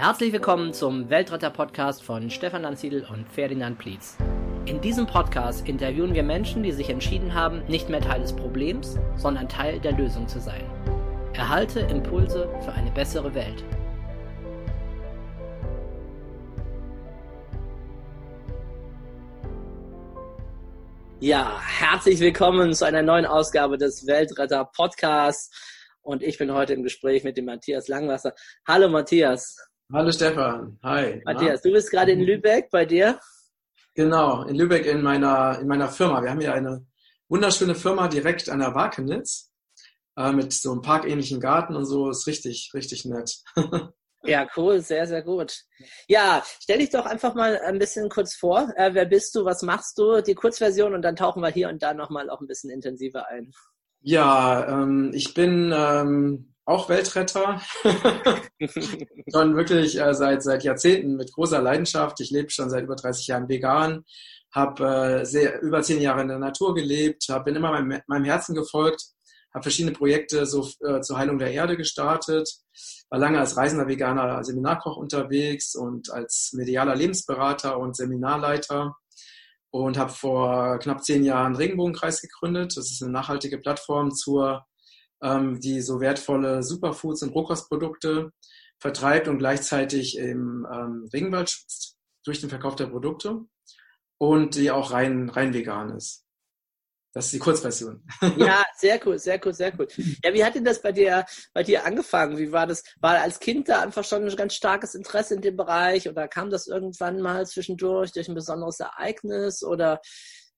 Herzlich willkommen zum Weltretter-Podcast von Stefan Lanziedl und Ferdinand Plietz. In diesem Podcast interviewen wir Menschen, die sich entschieden haben, nicht mehr Teil des Problems, sondern Teil der Lösung zu sein. Erhalte Impulse für eine bessere Welt. Ja, herzlich willkommen zu einer neuen Ausgabe des Weltretter Podcasts. Und ich bin heute im Gespräch mit dem Matthias Langwasser. Hallo Matthias. Hallo Stefan. Hi. Matthias, du bist gerade in Lübeck bei dir? Genau, in Lübeck in meiner, in meiner Firma. Wir haben hier eine wunderschöne Firma direkt an der Wakenitz äh, mit so einem parkähnlichen Garten und so. Ist richtig, richtig nett. Ja, cool, sehr, sehr gut. Ja, stell dich doch einfach mal ein bisschen kurz vor. Äh, wer bist du, was machst du? Die Kurzversion und dann tauchen wir hier und da nochmal auch ein bisschen intensiver ein. Ja, ähm, ich bin ähm, auch Weltretter. schon wirklich äh, seit, seit Jahrzehnten mit großer Leidenschaft. Ich lebe schon seit über 30 Jahren vegan, habe äh, über zehn Jahre in der Natur gelebt, hab, bin immer meinem, meinem Herzen gefolgt, habe verschiedene Projekte so, äh, zur Heilung der Erde gestartet, war lange als reisender veganer Seminarkoch unterwegs und als medialer Lebensberater und Seminarleiter und habe vor knapp zehn Jahren Regenbogenkreis gegründet. Das ist eine nachhaltige Plattform zur ähm, die so wertvolle Superfoods und Rohkostprodukte vertreibt und gleichzeitig im ähm, Regenwald schützt durch den Verkauf der Produkte und die auch rein, rein vegan ist. Das ist die Kurzversion. Ja, sehr cool, sehr cool, sehr cool. Ja, wie hat denn das bei dir, bei dir angefangen? Wie war das? War als Kind da einfach schon ein ganz starkes Interesse in dem Bereich oder kam das irgendwann mal zwischendurch durch ein besonderes Ereignis oder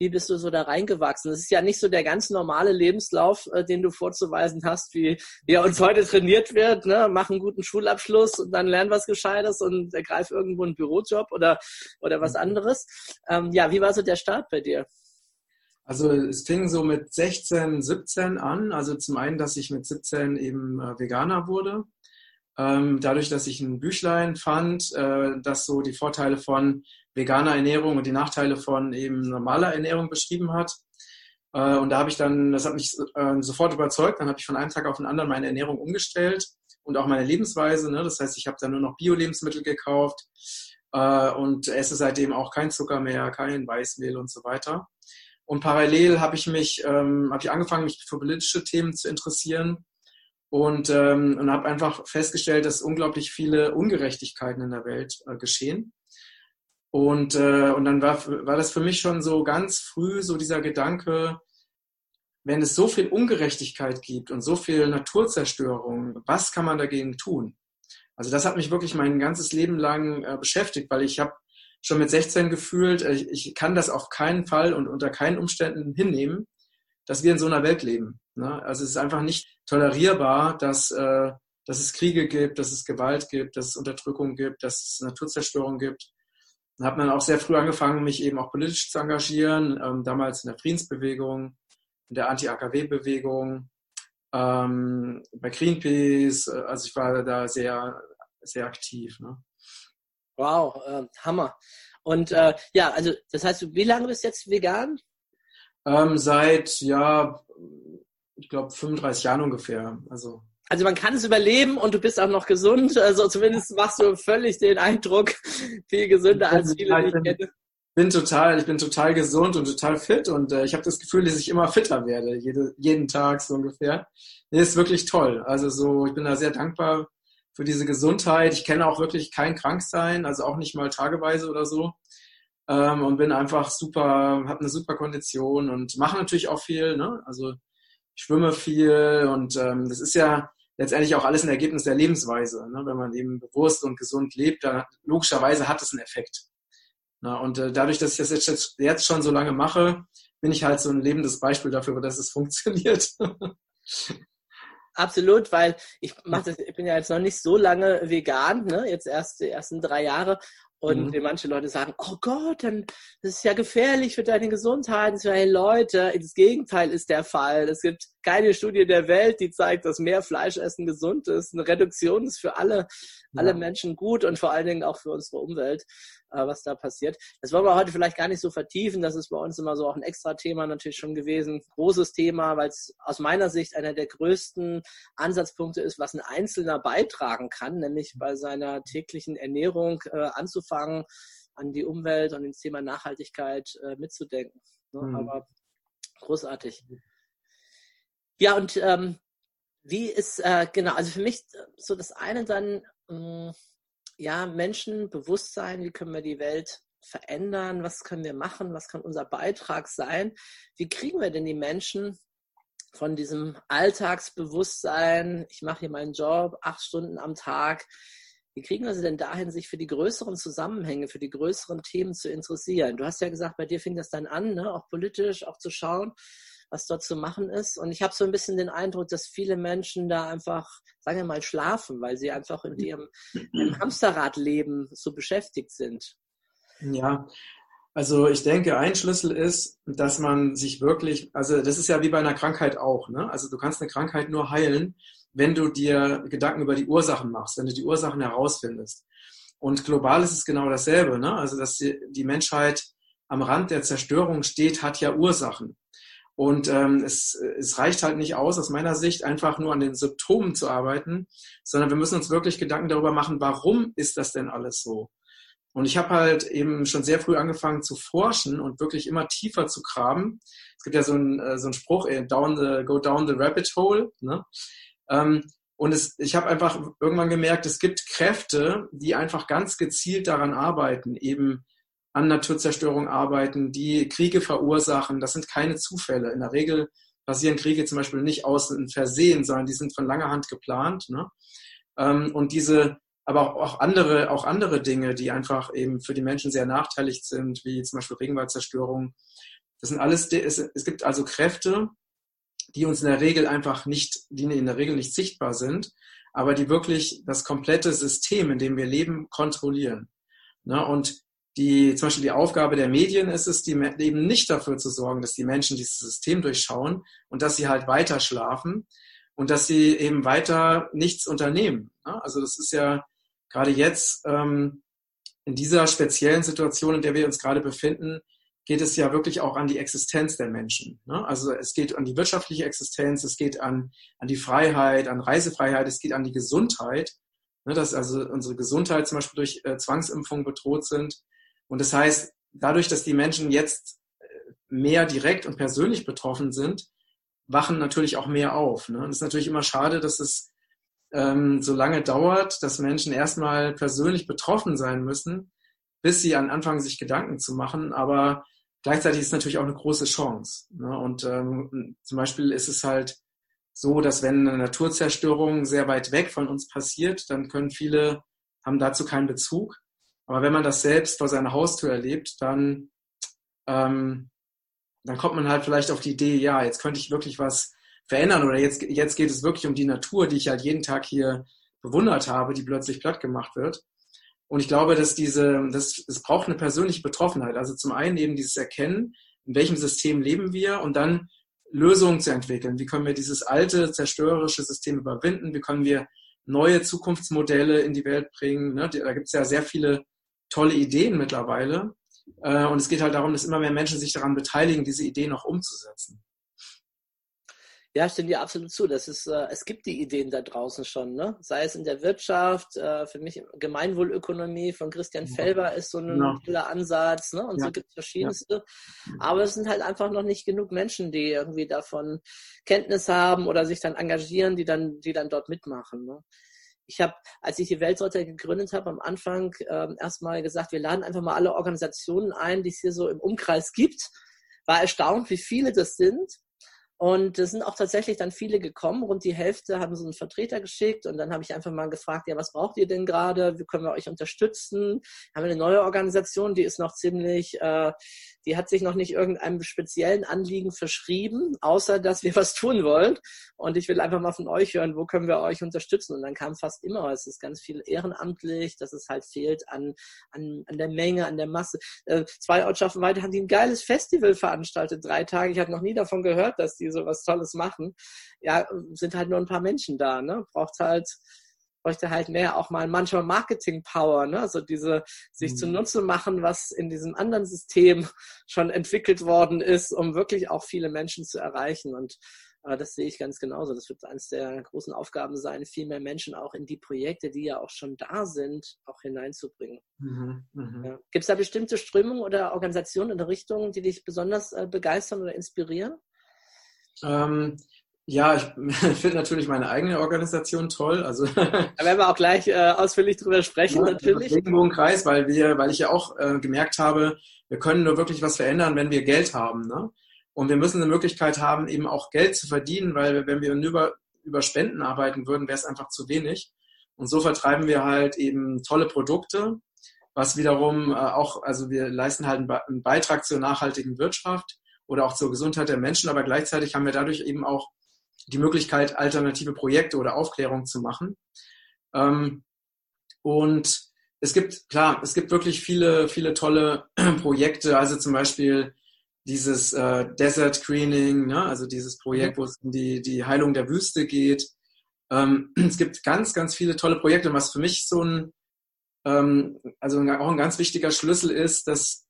wie bist du so da reingewachsen? Das ist ja nicht so der ganz normale Lebenslauf, äh, den du vorzuweisen hast, wie, wie er uns heute trainiert wird. Ne? Mach einen guten Schulabschluss und dann lern was Gescheites und ergreif irgendwo einen Bürojob oder, oder was mhm. anderes. Ähm, ja, wie war so der Start bei dir? Also es fing so mit 16, 17 an. Also zum einen, dass ich mit 17 eben äh, Veganer wurde. Ähm, dadurch, dass ich ein Büchlein fand, äh, das so die Vorteile von veganer Ernährung und die Nachteile von eben normaler Ernährung beschrieben hat. Äh, und da habe ich dann, das hat mich äh, sofort überzeugt, dann habe ich von einem Tag auf den anderen meine Ernährung umgestellt und auch meine Lebensweise. Ne? Das heißt, ich habe dann nur noch Bio-Lebensmittel gekauft äh, und esse seitdem auch kein Zucker mehr, kein Weißmehl und so weiter. Und parallel habe ich mich, ähm, habe ich angefangen, mich für politische Themen zu interessieren und, ähm, und habe einfach festgestellt, dass unglaublich viele Ungerechtigkeiten in der Welt äh, geschehen. Und, äh, und dann war, war das für mich schon so ganz früh so dieser Gedanke, wenn es so viel Ungerechtigkeit gibt und so viel Naturzerstörung, was kann man dagegen tun? Also das hat mich wirklich mein ganzes Leben lang äh, beschäftigt, weil ich habe schon mit 16 gefühlt, äh, ich, kann das auf keinen Fall und unter keinen Umständen hinnehmen, dass wir in so einer Welt leben. Ne? Also es ist einfach nicht tolerierbar, dass, äh, dass es Kriege gibt, dass es Gewalt gibt, dass es Unterdrückung gibt, dass es Naturzerstörung gibt. Dann hat man auch sehr früh angefangen, mich eben auch politisch zu engagieren, ähm, damals in der Friedensbewegung, in der Anti-AKW-Bewegung, ähm, bei Greenpeace, äh, also ich war da sehr, sehr aktiv. Ne? Wow, äh, Hammer. Und äh, ja, also das heißt, wie lange bist du jetzt vegan? Ähm, seit, ja, ich glaube 35 Jahren ungefähr. Also also man kann es überleben und du bist auch noch gesund. Also zumindest machst du völlig den Eindruck, viel gesünder als viele, die ich kenne. Bin total, ich bin total gesund und total fit und äh, ich habe das Gefühl, dass ich immer fitter werde, jede, jeden Tag so ungefähr. Nee, ist wirklich toll. Also so, ich bin da sehr dankbar für diese Gesundheit. Ich kenne auch wirklich kein Kranksein, also auch nicht mal tageweise oder so. Ähm, und bin einfach super, habe eine super Kondition und mache natürlich auch viel. Ne? Also schwimme viel und ähm, das ist ja letztendlich auch alles ein Ergebnis der Lebensweise. Ne? Wenn man eben bewusst und gesund lebt, dann logischerweise hat es einen Effekt. Na, und äh, dadurch, dass ich das jetzt, jetzt schon so lange mache, bin ich halt so ein lebendes Beispiel dafür, dass es funktioniert. Absolut, weil ich mach das, ich bin ja jetzt noch nicht so lange vegan, ne? jetzt erst die ersten drei Jahre. Und mhm. manche Leute sagen, oh Gott, dann das ist ja gefährlich für deine Gesundheit. Und hey Leute, das Gegenteil ist der Fall. Es gibt keine Studie der Welt, die zeigt, dass mehr Fleischessen gesund ist. Eine Reduktion ist für alle, alle Menschen gut und vor allen Dingen auch für unsere Umwelt, was da passiert. Das wollen wir heute vielleicht gar nicht so vertiefen. Das ist bei uns immer so auch ein extra Thema natürlich schon gewesen. Großes Thema, weil es aus meiner Sicht einer der größten Ansatzpunkte ist, was ein Einzelner beitragen kann, nämlich bei seiner täglichen Ernährung äh, anzufangen, an die Umwelt und ins Thema Nachhaltigkeit äh, mitzudenken. Ne? Mhm. Aber großartig. Ja, und ähm, wie ist, äh, genau, also für mich so das eine dann, ähm, ja, Menschenbewusstsein, wie können wir die Welt verändern, was können wir machen, was kann unser Beitrag sein, wie kriegen wir denn die Menschen von diesem Alltagsbewusstsein, ich mache hier meinen Job acht Stunden am Tag, wie kriegen wir sie denn dahin, sich für die größeren Zusammenhänge, für die größeren Themen zu interessieren? Du hast ja gesagt, bei dir fing das dann an, ne? auch politisch, auch zu schauen, was dort zu machen ist. Und ich habe so ein bisschen den Eindruck, dass viele Menschen da einfach, sagen wir mal, schlafen, weil sie einfach in ihrem, ihrem Hamsterradleben so beschäftigt sind. Ja, also ich denke, ein Schlüssel ist, dass man sich wirklich, also das ist ja wie bei einer Krankheit auch, ne? Also du kannst eine Krankheit nur heilen, wenn du dir Gedanken über die Ursachen machst, wenn du die Ursachen herausfindest. Und global ist es genau dasselbe. Ne? Also, dass die, Menschheit am Rand der Zerstörung steht, hat ja Ursachen. Und ähm, es, es reicht halt nicht aus, aus meiner Sicht, einfach nur an den Symptomen zu arbeiten, sondern wir müssen uns wirklich Gedanken darüber machen, warum ist das denn alles so? Und ich habe halt eben schon sehr früh angefangen zu forschen und wirklich immer tiefer zu graben. Es gibt ja so einen, äh, so einen Spruch, down the, go down the rabbit hole. Ne? Ähm, und es, ich habe einfach irgendwann gemerkt, es gibt Kräfte, die einfach ganz gezielt daran arbeiten, eben an Naturzerstörung arbeiten, die Kriege verursachen. Das sind keine Zufälle. In der Regel passieren Kriege zum Beispiel nicht aus Versehen, sondern die sind von langer Hand geplant. Ne? Ähm, und diese, aber auch, andere, auch andere Dinge, die einfach eben für die Menschen sehr nachteilig sind, wie zum Beispiel Regenwaldzerstörung. Das sind alles, es, es gibt also Kräfte, die uns in der Regel einfach nicht, die in der Regel nicht sichtbar sind, aber die wirklich das komplette System, in dem wir leben, kontrollieren. Ne? Und die, zum Beispiel die Aufgabe der Medien ist es, die eben nicht dafür zu sorgen, dass die Menschen dieses System durchschauen und dass sie halt weiter schlafen und dass sie eben weiter nichts unternehmen. Ne? Also das ist ja gerade jetzt ähm, in dieser speziellen Situation, in der wir uns gerade befinden, geht es ja wirklich auch an die Existenz der Menschen. Ne? Also es geht an die wirtschaftliche Existenz, es geht an, an die Freiheit, an Reisefreiheit, es geht an die Gesundheit, ne? dass also unsere Gesundheit zum Beispiel durch äh, Zwangsimpfungen bedroht sind. Und das heißt, dadurch, dass die Menschen jetzt äh, mehr direkt und persönlich betroffen sind, wachen natürlich auch mehr auf. Ne? Und es ist natürlich immer schade, dass es ähm, so lange dauert, dass Menschen erstmal persönlich betroffen sein müssen, bis sie anfangen, sich Gedanken zu machen. Aber gleichzeitig ist es natürlich auch eine große Chance. Ne? Und ähm, zum Beispiel ist es halt so, dass wenn eine Naturzerstörung sehr weit weg von uns passiert, dann können viele, haben dazu keinen Bezug. Aber wenn man das selbst vor seiner Haustür erlebt, dann, ähm, dann kommt man halt vielleicht auf die Idee, ja, jetzt könnte ich wirklich was verändern oder jetzt, jetzt geht es wirklich um die Natur, die ich halt jeden Tag hier bewundert habe, die plötzlich platt gemacht wird. Und ich glaube, dass diese, das, es braucht eine persönliche Betroffenheit. Also zum einen eben dieses Erkennen, in welchem System leben wir und dann Lösungen zu entwickeln. Wie können wir dieses alte, zerstörerische System überwinden? Wie können wir neue Zukunftsmodelle in die Welt bringen? Ne? Da gibt es ja sehr viele tolle Ideen mittlerweile. Äh, und es geht halt darum, dass immer mehr Menschen sich daran beteiligen, diese Ideen auch umzusetzen. Ja, ich stimme dir absolut zu. Das ist, äh, es gibt die Ideen da draußen schon, ne? Sei es in der Wirtschaft, äh, für mich Gemeinwohlökonomie von Christian ja. Felber ist so ein genau. toller Ansatz, ne? Und ja. so gibt es verschiedenste. Ja. Aber es sind halt einfach noch nicht genug Menschen, die irgendwie davon Kenntnis haben oder sich dann engagieren, die dann, die dann dort mitmachen. Ne? Ich habe, als ich die Weltsorte gegründet habe, am Anfang äh, erstmal gesagt, wir laden einfach mal alle Organisationen ein, die es hier so im Umkreis gibt. War erstaunt, wie viele das sind. Und es sind auch tatsächlich dann viele gekommen. Rund die Hälfte haben so einen Vertreter geschickt. Und dann habe ich einfach mal gefragt, ja, was braucht ihr denn gerade? Wie können wir euch unterstützen? Haben wir eine neue Organisation, die ist noch ziemlich, äh, die hat sich noch nicht irgendeinem speziellen Anliegen verschrieben, außer dass wir was tun wollen. Und ich will einfach mal von euch hören, wo können wir euch unterstützen? Und dann kam fast immer, es ist ganz viel ehrenamtlich, dass es halt fehlt an, an, an der Menge, an der Masse. Äh, zwei Ortschaften weiter haben die ein geiles Festival veranstaltet, drei Tage. Ich habe noch nie davon gehört, dass die so was Tolles machen. Ja, sind halt nur ein paar Menschen da, ne? Braucht halt bräuchte halt mehr auch mal manchmal Marketing-Power, ne? Also diese sich mhm. zunutze machen, was in diesem anderen System schon entwickelt worden ist, um wirklich auch viele Menschen zu erreichen. Und äh, das sehe ich ganz genauso. Das wird eines der großen Aufgaben sein, viel mehr Menschen auch in die Projekte, die ja auch schon da sind, auch hineinzubringen. Mhm, mh. ja. Gibt es da bestimmte Strömungen oder Organisationen oder Richtungen, die dich besonders äh, begeistern oder inspirieren? Ähm, ja, ich finde natürlich meine eigene Organisation toll. Also da werden wir auch gleich äh, ausführlich drüber sprechen, ja, natürlich. Regenbogenkreis, weil wir, weil ich ja auch äh, gemerkt habe, wir können nur wirklich was verändern, wenn wir Geld haben. Ne? Und wir müssen eine Möglichkeit haben, eben auch Geld zu verdienen, weil wenn wir nur über, über Spenden arbeiten würden, wäre es einfach zu wenig. Und so vertreiben wir halt eben tolle Produkte, was wiederum äh, auch, also wir leisten halt einen Beitrag zur nachhaltigen Wirtschaft oder auch zur Gesundheit der Menschen, aber gleichzeitig haben wir dadurch eben auch die Möglichkeit, alternative Projekte oder Aufklärung zu machen. Ähm, und es gibt, klar, es gibt wirklich viele, viele tolle Projekte, also zum Beispiel dieses äh, Desert Screening, ne? also dieses Projekt, wo es um die, die Heilung der Wüste geht. Ähm, es gibt ganz, ganz viele tolle Projekte, was für mich so ein, ähm, also auch ein ganz wichtiger Schlüssel ist, dass,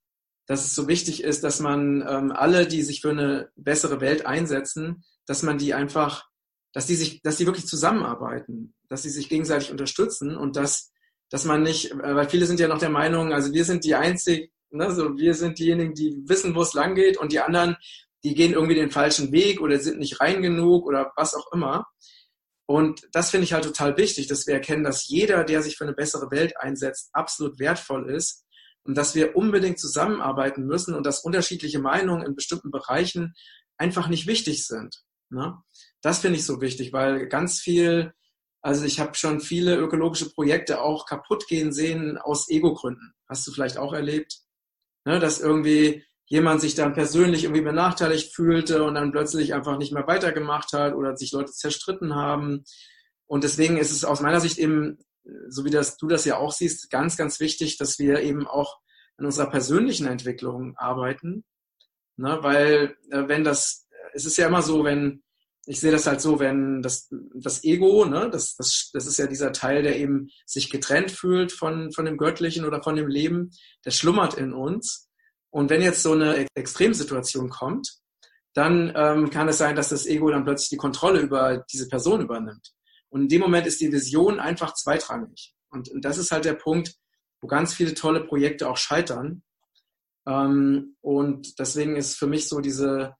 dass es so wichtig ist, dass man ähm, alle, die sich für eine bessere Welt einsetzen, dass man die einfach, dass die sich, dass die wirklich zusammenarbeiten, dass sie sich gegenseitig unterstützen und dass, dass man nicht, äh, weil viele sind ja noch der Meinung, also wir sind die einzig, ne, so wir sind diejenigen, die wissen, wo es lang geht und die anderen, die gehen irgendwie den falschen Weg oder sind nicht rein genug oder was auch immer. Und das finde ich halt total wichtig, dass wir erkennen, dass jeder, der sich für eine bessere Welt einsetzt, absolut wertvoll ist und dass wir unbedingt zusammenarbeiten müssen und dass unterschiedliche Meinungen in bestimmten Bereichen einfach nicht wichtig sind. Ne? Das finde ich so wichtig, weil ganz viel, also ich habe schon viele ökologische Projekte auch kaputt gehen sehen aus Ego-Gründen. Hast du vielleicht auch erlebt, ne? dass irgendwie jemand sich dann persönlich irgendwie benachteiligt fühlte und dann plötzlich einfach nicht mehr weitergemacht hat oder sich Leute zerstritten haben. Und deswegen ist es aus meiner Sicht eben, so wie das, du das ja auch siehst, ganz, ganz wichtig, dass wir eben auch an unserer persönlichen Entwicklung arbeiten. Ne? Weil äh, wenn das es ist ja immer so, wenn, ich sehe das halt so, wenn das, das Ego, ne, das, das, das ist ja dieser Teil, der eben sich getrennt fühlt von, von dem Göttlichen oder von dem Leben, der schlummert in uns. Und wenn jetzt so eine Extremsituation kommt, dann ähm, kann es sein, dass das Ego dann plötzlich die Kontrolle über diese Person übernimmt. Und in dem Moment ist die Vision einfach zweitrangig. Und, und das ist halt der Punkt, wo ganz viele tolle Projekte auch scheitern. Ähm, und deswegen ist für mich so diese,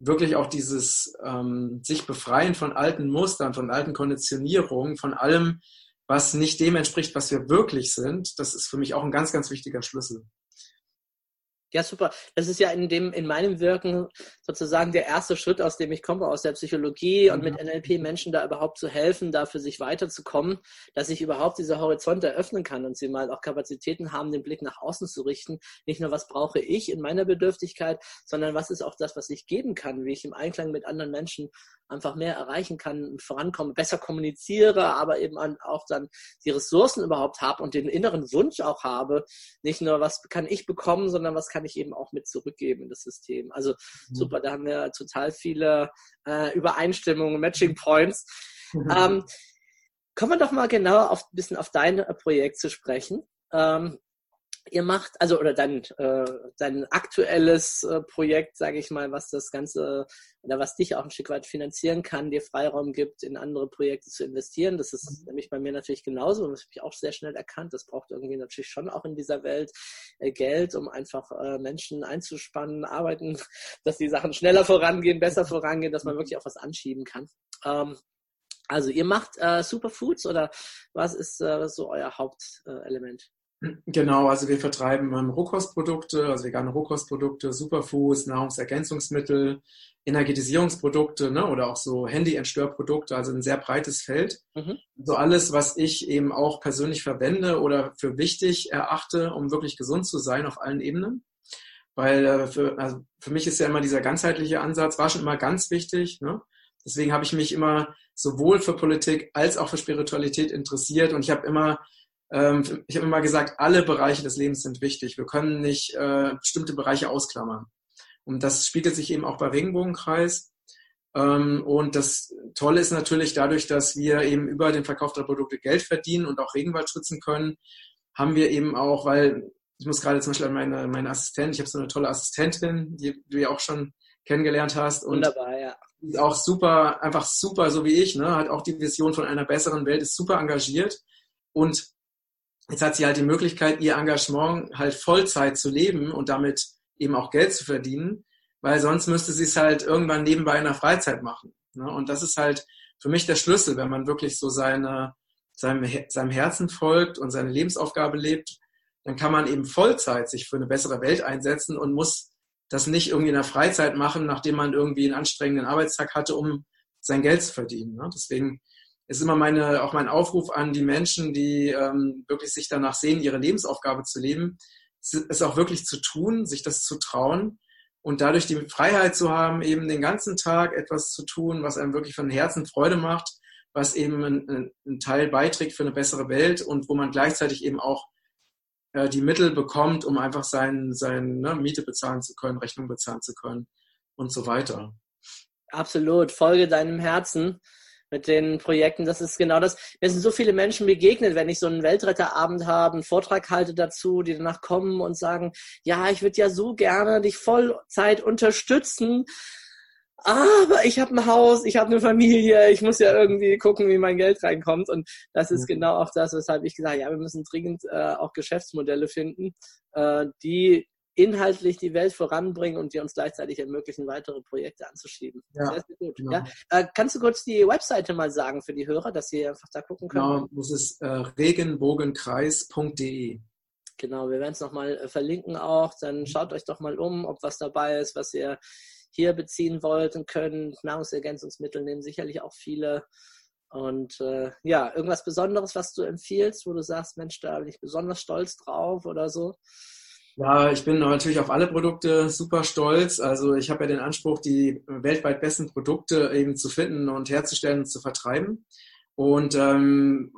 wirklich auch dieses ähm, sich befreien von alten Mustern, von alten Konditionierungen, von allem, was nicht dem entspricht, was wir wirklich sind, das ist für mich auch ein ganz, ganz wichtiger Schlüssel. Ja, super. Das ist ja in dem, in meinem Wirken sozusagen der erste Schritt, aus dem ich komme, aus der Psychologie und mit NLP Menschen da überhaupt zu helfen, da für sich weiterzukommen, dass ich überhaupt diese Horizonte eröffnen kann und sie mal auch Kapazitäten haben, den Blick nach außen zu richten. Nicht nur, was brauche ich in meiner Bedürftigkeit, sondern was ist auch das, was ich geben kann, wie ich im Einklang mit anderen Menschen einfach mehr erreichen kann, vorankomme, besser kommuniziere, aber eben auch dann die Ressourcen überhaupt habe und den inneren Wunsch auch habe, nicht nur, was kann ich bekommen, sondern was kann ich eben auch mit zurückgeben in das System. Also mhm. super, da haben wir total viele äh, Übereinstimmungen, Matching Points. Mhm. Ähm, kommen wir doch mal genauer auf, ein bisschen auf dein äh, Projekt zu sprechen. Ähm, ihr macht, also oder dein, äh, dein aktuelles äh, Projekt, sage ich mal, was das Ganze oder was dich auch ein Stück weit finanzieren kann, dir Freiraum gibt, in andere Projekte zu investieren. Das ist mhm. nämlich bei mir natürlich genauso und das habe ich auch sehr schnell erkannt. Das braucht irgendwie natürlich schon auch in dieser Welt äh, Geld, um einfach äh, Menschen einzuspannen, arbeiten, dass die Sachen schneller vorangehen, besser vorangehen, dass man wirklich auch was anschieben kann. Ähm, also ihr macht äh, Superfoods oder was ist äh, so euer Hauptelement? Genau, also wir vertreiben ähm, Rohkostprodukte, also vegane Rohkostprodukte, Superfoods, Nahrungsergänzungsmittel, Energetisierungsprodukte ne, oder auch so Handy-Entstörprodukte, also ein sehr breites Feld. Mhm. So alles, was ich eben auch persönlich verwende oder für wichtig erachte, um wirklich gesund zu sein auf allen Ebenen. weil äh, für, also für mich ist ja immer dieser ganzheitliche Ansatz, war schon immer ganz wichtig. Ne? Deswegen habe ich mich immer sowohl für Politik als auch für Spiritualität interessiert und ich habe immer ähm, ich habe immer gesagt, alle Bereiche des Lebens sind wichtig. Wir können nicht äh, bestimmte Bereiche ausklammern. Und das spiegelt sich eben auch bei Regenbogenkreis. Ähm, und das Tolle ist natürlich dadurch, dass wir eben über den Verkauf der Produkte Geld verdienen und auch Regenwald schützen können, haben wir eben auch, weil ich muss gerade zum Beispiel an meine, meine Assistentin, ich habe so eine tolle Assistentin, die du ja auch schon kennengelernt hast. Und Wunderbar, ja. Ist auch super, einfach super, so wie ich, ne, hat auch die Vision von einer besseren Welt, ist super engagiert. Und jetzt hat sie halt die Möglichkeit, ihr Engagement halt Vollzeit zu leben und damit eben auch Geld zu verdienen, weil sonst müsste sie es halt irgendwann nebenbei in der Freizeit machen. Ne? Und das ist halt für mich der Schlüssel, wenn man wirklich so seine, seinem, seinem Herzen folgt und seine Lebensaufgabe lebt, dann kann man eben Vollzeit sich für eine bessere Welt einsetzen und muss das nicht irgendwie in der Freizeit machen, nachdem man irgendwie einen anstrengenden Arbeitstag hatte, um sein Geld zu verdienen. Ne? Deswegen ist immer meine, auch mein Aufruf an die Menschen, die ähm, wirklich sich danach sehen, ihre Lebensaufgabe zu leben, es auch wirklich zu tun, sich das zu trauen und dadurch die Freiheit zu haben, eben den ganzen Tag etwas zu tun, was einem wirklich von Herzen Freude macht, was eben einen, einen Teil beiträgt für eine bessere Welt und wo man gleichzeitig eben auch äh, die Mittel bekommt, um einfach sein, sein ne, Miete bezahlen zu können, Rechnung bezahlen zu können und so weiter. Absolut, folge deinem Herzen mit den Projekten. Das ist genau das. Mir sind so viele Menschen begegnet, wenn ich so einen Weltretterabend habe, einen Vortrag halte dazu, die danach kommen und sagen, ja, ich würde ja so gerne dich Vollzeit unterstützen. Aber ich habe ein Haus, ich habe eine Familie, ich muss ja irgendwie gucken, wie mein Geld reinkommt. Und das ist genau auch das, weshalb ich gesagt habe, ja, wir müssen dringend äh, auch Geschäftsmodelle finden, äh, die inhaltlich die Welt voranbringen und die uns gleichzeitig ermöglichen, weitere Projekte anzuschieben. Ja, sehr, sehr gut. Genau. Ja. Äh, kannst du kurz die Webseite mal sagen für die Hörer, dass sie einfach da gucken können? Genau, das ist äh, regenbogenkreis.de. Genau, wir werden es nochmal äh, verlinken auch. Dann mhm. schaut euch doch mal um, ob was dabei ist, was ihr hier beziehen wollt und könnt. Nahrungsergänzungsmittel nehmen sicherlich auch viele. Und äh, ja, irgendwas Besonderes, was du empfiehlst, wo du sagst, Mensch, da bin ich besonders stolz drauf oder so? Ja, ich bin natürlich auf alle Produkte super stolz. Also ich habe ja den Anspruch, die weltweit besten Produkte eben zu finden und herzustellen und zu vertreiben. Und ähm,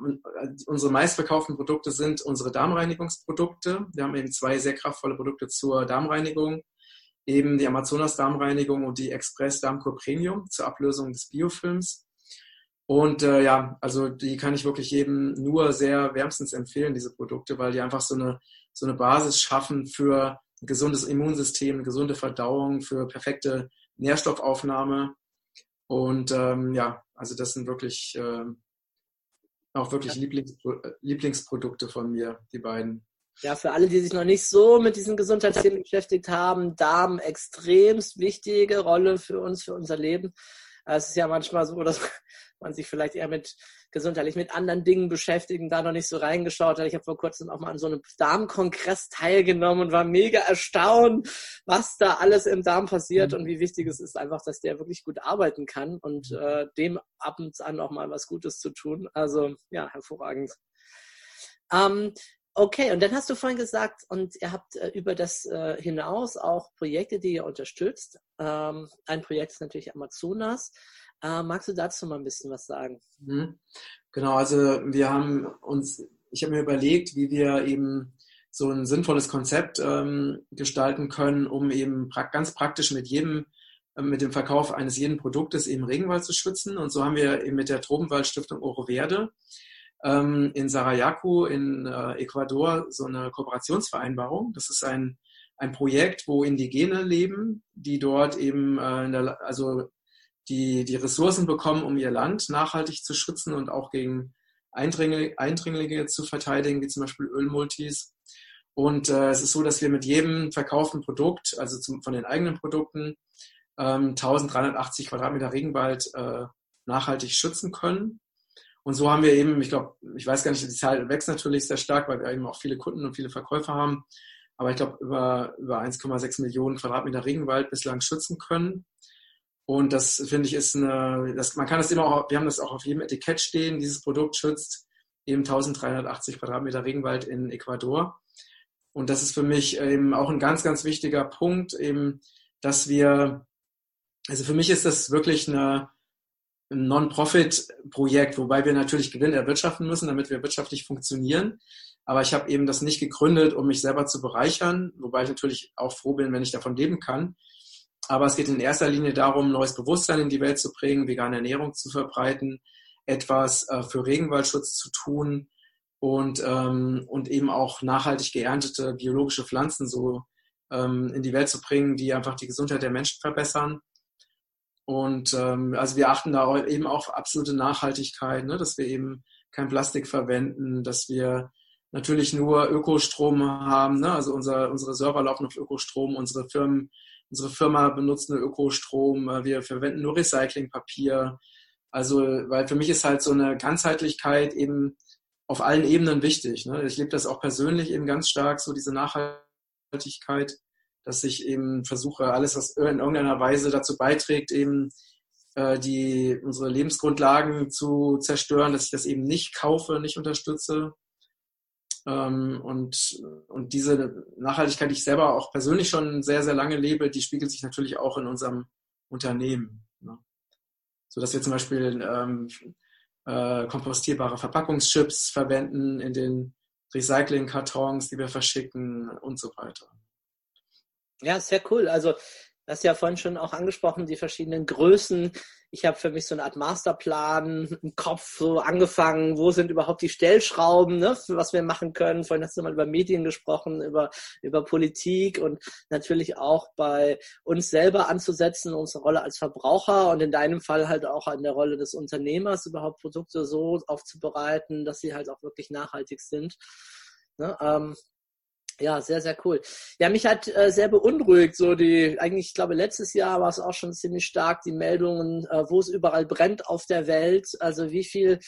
unsere meistverkauften Produkte sind unsere Darmreinigungsprodukte. Wir haben eben zwei sehr kraftvolle Produkte zur Darmreinigung. Eben die Amazonas Darmreinigung und die Express Darmkur Premium zur Ablösung des Biofilms. Und äh, ja, also die kann ich wirklich jedem nur sehr wärmstens empfehlen, diese Produkte, weil die einfach so eine so eine Basis schaffen für ein gesundes Immunsystem, eine gesunde Verdauung, für perfekte Nährstoffaufnahme. Und ähm, ja, also das sind wirklich äh, auch wirklich Lieblings Lieblingsprodukte von mir, die beiden. Ja, für alle, die sich noch nicht so mit diesen Gesundheitsthemen beschäftigt haben, Darm extremst wichtige Rolle für uns, für unser Leben. Es ist ja manchmal so, dass man sich vielleicht eher mit gesundheitlich mit anderen Dingen beschäftigen, da noch nicht so reingeschaut hat. Ich habe vor kurzem auch mal an so einem Darmkongress teilgenommen und war mega erstaunt, was da alles im Darm passiert mhm. und wie wichtig es ist einfach, dass der wirklich gut arbeiten kann und mhm. äh, dem ab und an auch mal was Gutes zu tun. Also ja, hervorragend. Ähm, Okay, und dann hast du vorhin gesagt, und ihr habt äh, über das äh, hinaus auch Projekte, die ihr unterstützt. Ähm, ein Projekt ist natürlich Amazonas. Äh, magst du dazu mal ein bisschen was sagen? Mhm. Genau, also wir haben uns, ich habe mir überlegt, wie wir eben so ein sinnvolles Konzept ähm, gestalten können, um eben pra ganz praktisch mit jedem, äh, mit dem Verkauf eines jeden Produktes eben Regenwald zu schützen. Und so haben wir eben mit der Tropenwaldstiftung Oro Verde ähm, in Sarayaku in äh, Ecuador so eine Kooperationsvereinbarung. Das ist ein, ein Projekt, wo Indigene leben, die dort eben äh, der, also die, die Ressourcen bekommen, um ihr Land nachhaltig zu schützen und auch gegen Eindringlinge, Eindringlinge zu verteidigen, wie zum Beispiel Ölmultis. Und äh, es ist so, dass wir mit jedem verkauften Produkt, also zum, von den eigenen Produkten, ähm, 1380 Quadratmeter Regenwald äh, nachhaltig schützen können. Und so haben wir eben, ich glaube, ich weiß gar nicht, die Zahl wächst natürlich sehr stark, weil wir eben auch viele Kunden und viele Verkäufer haben. Aber ich glaube, über, über 1,6 Millionen Quadratmeter Regenwald bislang schützen können. Und das finde ich ist eine, das, man kann das immer auch, wir haben das auch auf jedem Etikett stehen, dieses Produkt schützt eben 1380 Quadratmeter Regenwald in Ecuador. Und das ist für mich eben auch ein ganz, ganz wichtiger Punkt, eben, dass wir, also für mich ist das wirklich eine, ein Non-Profit-Projekt, wobei wir natürlich Gewinn erwirtschaften müssen, damit wir wirtschaftlich funktionieren. Aber ich habe eben das nicht gegründet, um mich selber zu bereichern, wobei ich natürlich auch froh bin, wenn ich davon leben kann. Aber es geht in erster Linie darum, neues Bewusstsein in die Welt zu bringen, vegane Ernährung zu verbreiten, etwas äh, für Regenwaldschutz zu tun und, ähm, und eben auch nachhaltig geerntete biologische Pflanzen so ähm, in die Welt zu bringen, die einfach die Gesundheit der Menschen verbessern. Und ähm, also wir achten da eben auf absolute Nachhaltigkeit, ne? dass wir eben kein Plastik verwenden, dass wir natürlich nur Ökostrom haben. Ne? Also unser, unsere Server laufen auf Ökostrom, unsere Firmen, unsere Firma benutzt nur Ökostrom, äh, wir verwenden nur Recyclingpapier. Also, weil für mich ist halt so eine Ganzheitlichkeit eben auf allen Ebenen wichtig. Ne? Ich lebe das auch persönlich eben ganz stark, so diese Nachhaltigkeit, dass ich eben versuche, alles, was in irgendeiner Weise dazu beiträgt, eben äh, die unsere Lebensgrundlagen zu zerstören, dass ich das eben nicht kaufe, nicht unterstütze. Ähm, und, und diese Nachhaltigkeit, die ich selber auch persönlich schon sehr, sehr lange lebe, die spiegelt sich natürlich auch in unserem Unternehmen. Ne? So dass wir zum Beispiel ähm, äh, kompostierbare Verpackungschips verwenden in den Recycling-Kartons, die wir verschicken und so weiter. Ja, sehr cool. Also Du hast ja vorhin schon auch angesprochen, die verschiedenen Größen. Ich habe für mich so eine Art Masterplan im Kopf so angefangen. Wo sind überhaupt die Stellschrauben, ne, für was wir machen können? Vorhin hast du mal über Medien gesprochen, über, über Politik und natürlich auch bei uns selber anzusetzen, unsere Rolle als Verbraucher und in deinem Fall halt auch an der Rolle des Unternehmers, überhaupt Produkte so aufzubereiten, dass sie halt auch wirklich nachhaltig sind. Ne, ähm, ja, sehr, sehr cool. Ja, mich hat äh, sehr beunruhigt, so die, eigentlich, ich glaube, letztes Jahr war es auch schon ziemlich stark, die Meldungen, äh, wo es überall brennt auf der Welt. Also wie viel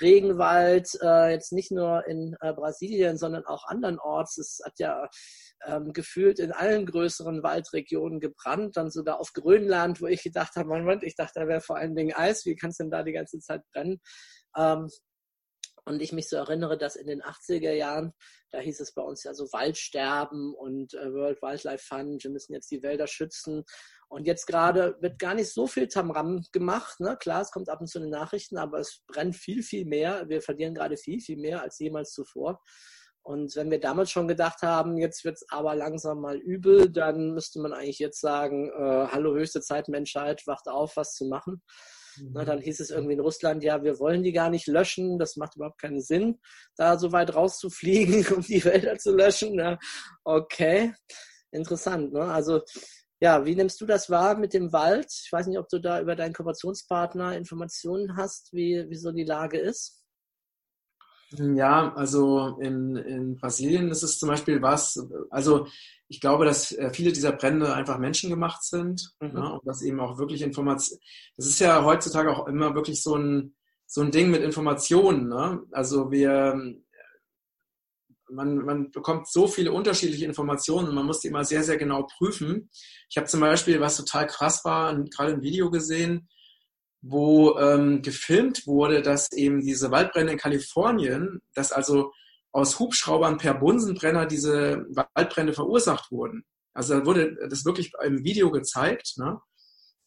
Regenwald, äh, jetzt nicht nur in äh, Brasilien, sondern auch andernorts. Es hat ja ähm, gefühlt in allen größeren Waldregionen gebrannt, dann sogar auf Grönland, wo ich gedacht habe, Moment, ich dachte, da wäre vor allen Dingen Eis, wie kann es denn da die ganze Zeit brennen? Ähm, und ich mich so erinnere, dass in den 80er Jahren, da hieß es bei uns ja so Waldsterben und äh, World Wildlife Fund, wir müssen jetzt die Wälder schützen. Und jetzt gerade wird gar nicht so viel Tamram gemacht. Ne? Klar, es kommt ab und zu in den Nachrichten, aber es brennt viel, viel mehr. Wir verlieren gerade viel, viel mehr als jemals zuvor. Und wenn wir damals schon gedacht haben, jetzt wird es aber langsam mal übel, dann müsste man eigentlich jetzt sagen, äh, hallo höchste Zeit, Menschheit, wacht auf, was zu machen. Na, dann hieß es irgendwie in Russland, ja, wir wollen die gar nicht löschen, das macht überhaupt keinen Sinn, da so weit rauszufliegen, um die Wälder zu löschen. Ja, okay, interessant. Ne? Also ja, wie nimmst du das wahr mit dem Wald? Ich weiß nicht, ob du da über deinen Kooperationspartner Informationen hast, wie, wie so die Lage ist. Ja, also in, in Brasilien ist es zum Beispiel was, also ich glaube, dass äh, viele dieser Brände einfach menschengemacht sind mhm. ne, und dass eben auch wirklich Informationen, das ist ja heutzutage auch immer wirklich so ein, so ein Ding mit Informationen. Ne? Also wir, man, man bekommt so viele unterschiedliche Informationen und man muss die immer sehr, sehr genau prüfen. Ich habe zum Beispiel, was total krass war, gerade ein Video gesehen, wo ähm, gefilmt wurde, dass eben diese Waldbrände in Kalifornien, dass also aus Hubschraubern per Bunsenbrenner diese Waldbrände verursacht wurden. Also da wurde das wirklich im Video gezeigt. Ne?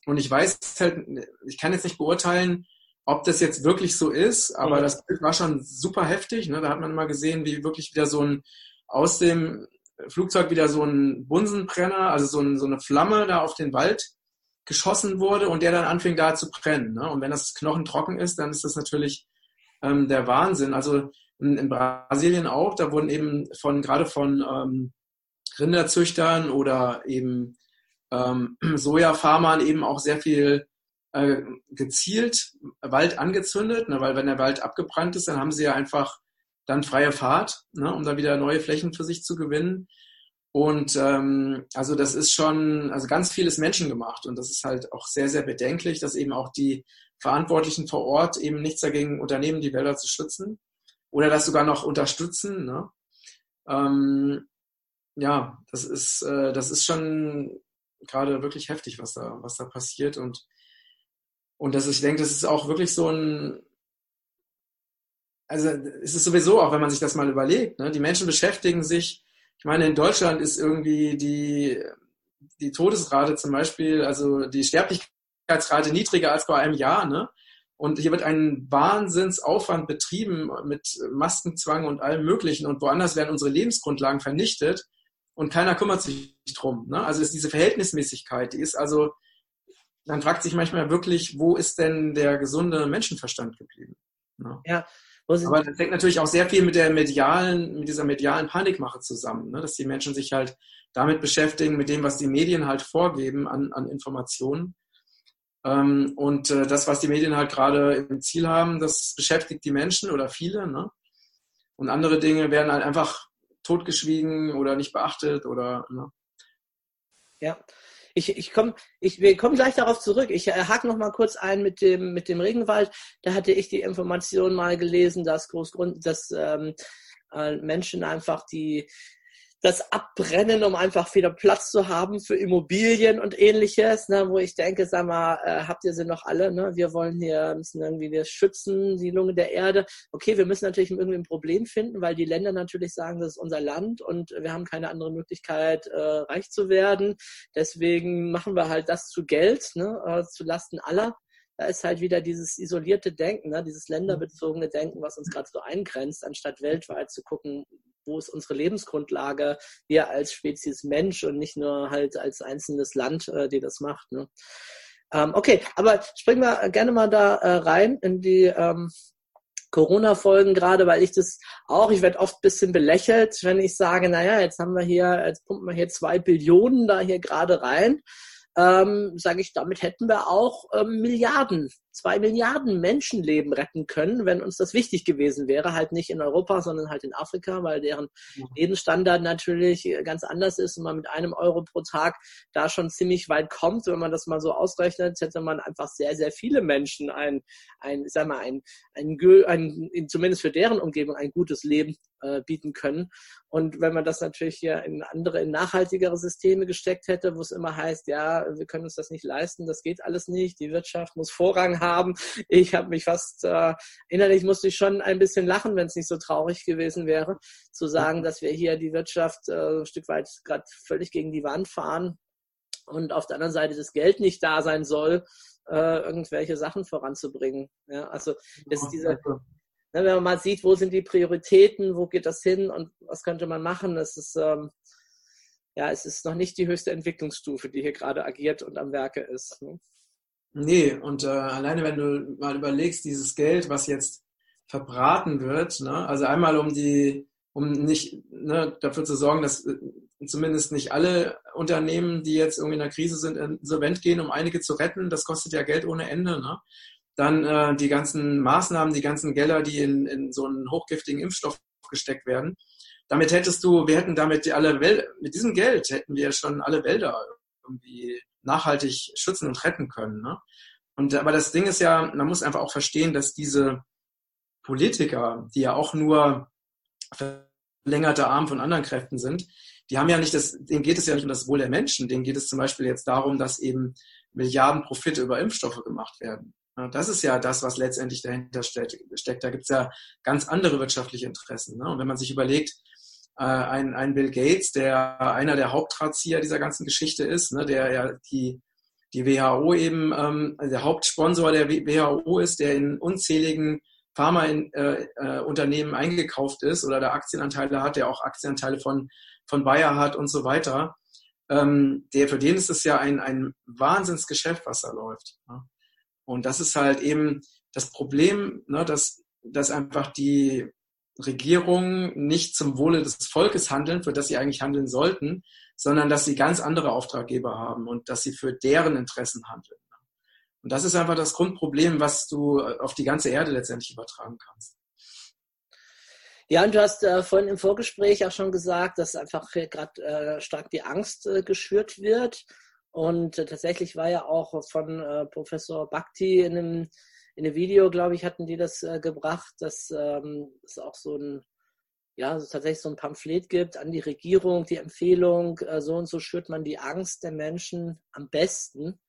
Und ich weiß halt, ich kann jetzt nicht beurteilen, ob das jetzt wirklich so ist, aber mhm. das Bild war schon super heftig. Ne? Da hat man mal gesehen, wie wirklich wieder so ein aus dem Flugzeug wieder so ein Bunsenbrenner, also so, ein, so eine Flamme da auf den Wald geschossen wurde und der dann anfing da zu brennen. Ne? Und wenn das Knochen trocken ist, dann ist das natürlich ähm, der Wahnsinn. Also in, in, Brasilien auch, da wurden eben von gerade von ähm, Rinderzüchtern oder eben ähm, Sojafarmern eben auch sehr viel äh, gezielt Wald angezündet, ne? weil wenn der Wald abgebrannt ist, dann haben sie ja einfach dann freie Fahrt, ne? um da wieder neue Flächen für sich zu gewinnen. Und ähm, also das ist schon, also ganz vieles menschengemacht und das ist halt auch sehr, sehr bedenklich, dass eben auch die Verantwortlichen vor Ort eben nichts dagegen unternehmen, die Wälder zu schützen oder das sogar noch unterstützen. Ne? Ähm, ja, das ist, äh, das ist schon gerade wirklich heftig, was da, was da passiert und und das ist, ich denke, das ist auch wirklich so ein, also es ist sowieso auch, wenn man sich das mal überlegt, ne? die Menschen beschäftigen sich ich meine, in Deutschland ist irgendwie die, die Todesrate zum Beispiel, also die Sterblichkeitsrate niedriger als bei einem Jahr, ne? Und hier wird ein Wahnsinnsaufwand betrieben mit Maskenzwang und allem Möglichen. Und woanders werden unsere Lebensgrundlagen vernichtet und keiner kümmert sich drum. Ne? Also ist diese Verhältnismäßigkeit, die ist also, man fragt sich manchmal wirklich, wo ist denn der gesunde Menschenverstand geblieben? Ne? Ja. Aber das hängt natürlich auch sehr viel mit der medialen, mit dieser medialen Panikmache zusammen, ne? dass die Menschen sich halt damit beschäftigen, mit dem, was die Medien halt vorgeben an, an Informationen. Ähm, und äh, das, was die Medien halt gerade im Ziel haben, das beschäftigt die Menschen oder viele. Ne? Und andere Dinge werden halt einfach totgeschwiegen oder nicht beachtet oder. Ne? Ja, ich, ich komm, ich, wir gleich darauf zurück. Ich äh, hake noch mal kurz ein mit dem, mit dem Regenwald. Da hatte ich die Information mal gelesen, dass Großgrund, dass ähm, äh, Menschen einfach die das abbrennen, um einfach wieder Platz zu haben für Immobilien und ähnliches, ne, wo ich denke, sag mal, äh, habt ihr sie noch alle, ne? Wir wollen hier, müssen irgendwie das schützen, die Lunge der Erde. Okay, wir müssen natürlich irgendwie ein Problem finden, weil die Länder natürlich sagen, das ist unser Land und wir haben keine andere Möglichkeit, äh, reich zu werden. Deswegen machen wir halt das zu Geld, ne, äh, zu Lasten aller da ist halt wieder dieses isolierte Denken, ne, dieses länderbezogene Denken, was uns gerade so eingrenzt, anstatt weltweit zu gucken, wo ist unsere Lebensgrundlage, wir als Spezies Mensch und nicht nur halt als einzelnes Land, äh, die das macht. Ne? Ähm, okay, aber springen wir gerne mal da äh, rein in die ähm, Corona-Folgen gerade, weil ich das auch, ich werde oft ein bisschen belächelt, wenn ich sage, naja, jetzt haben wir hier, jetzt pumpen wir hier zwei Billionen da hier gerade rein ähm, sage ich, damit hätten wir auch ähm, Milliarden, zwei Milliarden Menschenleben retten können, wenn uns das wichtig gewesen wäre. Halt nicht in Europa, sondern halt in Afrika, weil deren ja. Lebensstandard natürlich ganz anders ist und man mit einem Euro pro Tag da schon ziemlich weit kommt. Wenn man das mal so ausrechnet, hätte man einfach sehr, sehr viele Menschen ein, ein, sag mal, ein, ein, ein, ein zumindest für deren Umgebung ein gutes Leben äh, bieten können. Und wenn man das natürlich hier in andere, in nachhaltigere Systeme gesteckt hätte, wo es immer heißt, ja, wir können uns das nicht leisten, das geht alles nicht, die Wirtschaft muss Vorrang haben. Ich habe mich fast, äh, innerlich musste ich schon ein bisschen lachen, wenn es nicht so traurig gewesen wäre, zu sagen, dass wir hier die Wirtschaft äh, ein Stück weit gerade völlig gegen die Wand fahren und auf der anderen Seite das Geld nicht da sein soll, äh, irgendwelche Sachen voranzubringen. Ja, also das ist diese, Ne, wenn man mal sieht, wo sind die Prioritäten, wo geht das hin und was könnte man machen, es ist, ähm, ja, es ist noch nicht die höchste Entwicklungsstufe, die hier gerade agiert und am Werke ist. Ne? Nee, und äh, alleine wenn du mal überlegst, dieses Geld, was jetzt verbraten wird, ne, also einmal um die, um nicht ne, dafür zu sorgen, dass äh, zumindest nicht alle Unternehmen, die jetzt irgendwie in der Krise sind, insolvent gehen, um einige zu retten, das kostet ja Geld ohne Ende. Ne? Dann äh, die ganzen Maßnahmen, die ganzen Gelder, die in, in so einen hochgiftigen Impfstoff gesteckt werden. Damit hättest du, wir hätten damit alle Wälder, mit diesem Geld hätten wir schon alle Wälder irgendwie nachhaltig schützen und retten können. Ne? Und aber das Ding ist ja, man muss einfach auch verstehen, dass diese Politiker, die ja auch nur verlängerte Arm von anderen Kräften sind, die haben ja nicht das, denen geht es ja nicht um das Wohl der Menschen, denen geht es zum Beispiel jetzt darum, dass eben Milliarden Profite über Impfstoffe gemacht werden. Das ist ja das, was letztendlich dahinter steckt. Da gibt es ja ganz andere wirtschaftliche Interessen. Ne? Und wenn man sich überlegt, äh, ein, ein Bill Gates, der einer der Hauptdrahtzieher dieser ganzen Geschichte ist, ne, der ja die, die WHO eben ähm, der Hauptsponsor der WHO ist, der in unzähligen Pharmaunternehmen äh, äh, eingekauft ist oder da Aktienanteile hat, der auch Aktienanteile von, von Bayer hat und so weiter. Ähm, der, für den ist es ja ein, ein Wahnsinnsgeschäft, was da läuft. Ne? Und das ist halt eben das Problem, ne, dass, dass einfach die Regierungen nicht zum Wohle des Volkes handeln, für das sie eigentlich handeln sollten, sondern dass sie ganz andere Auftraggeber haben und dass sie für deren Interessen handeln. Und das ist einfach das Grundproblem, was du auf die ganze Erde letztendlich übertragen kannst. Ja, und du hast äh, vorhin im Vorgespräch auch schon gesagt, dass einfach gerade äh, stark die Angst äh, geschürt wird. Und äh, tatsächlich war ja auch von äh, Professor Bhakti in einem, in einem Video, glaube ich, hatten die das äh, gebracht, dass ähm, es auch so ein, ja, also tatsächlich so ein Pamphlet gibt an die Regierung, die Empfehlung, äh, so und so schürt man die Angst der Menschen am besten.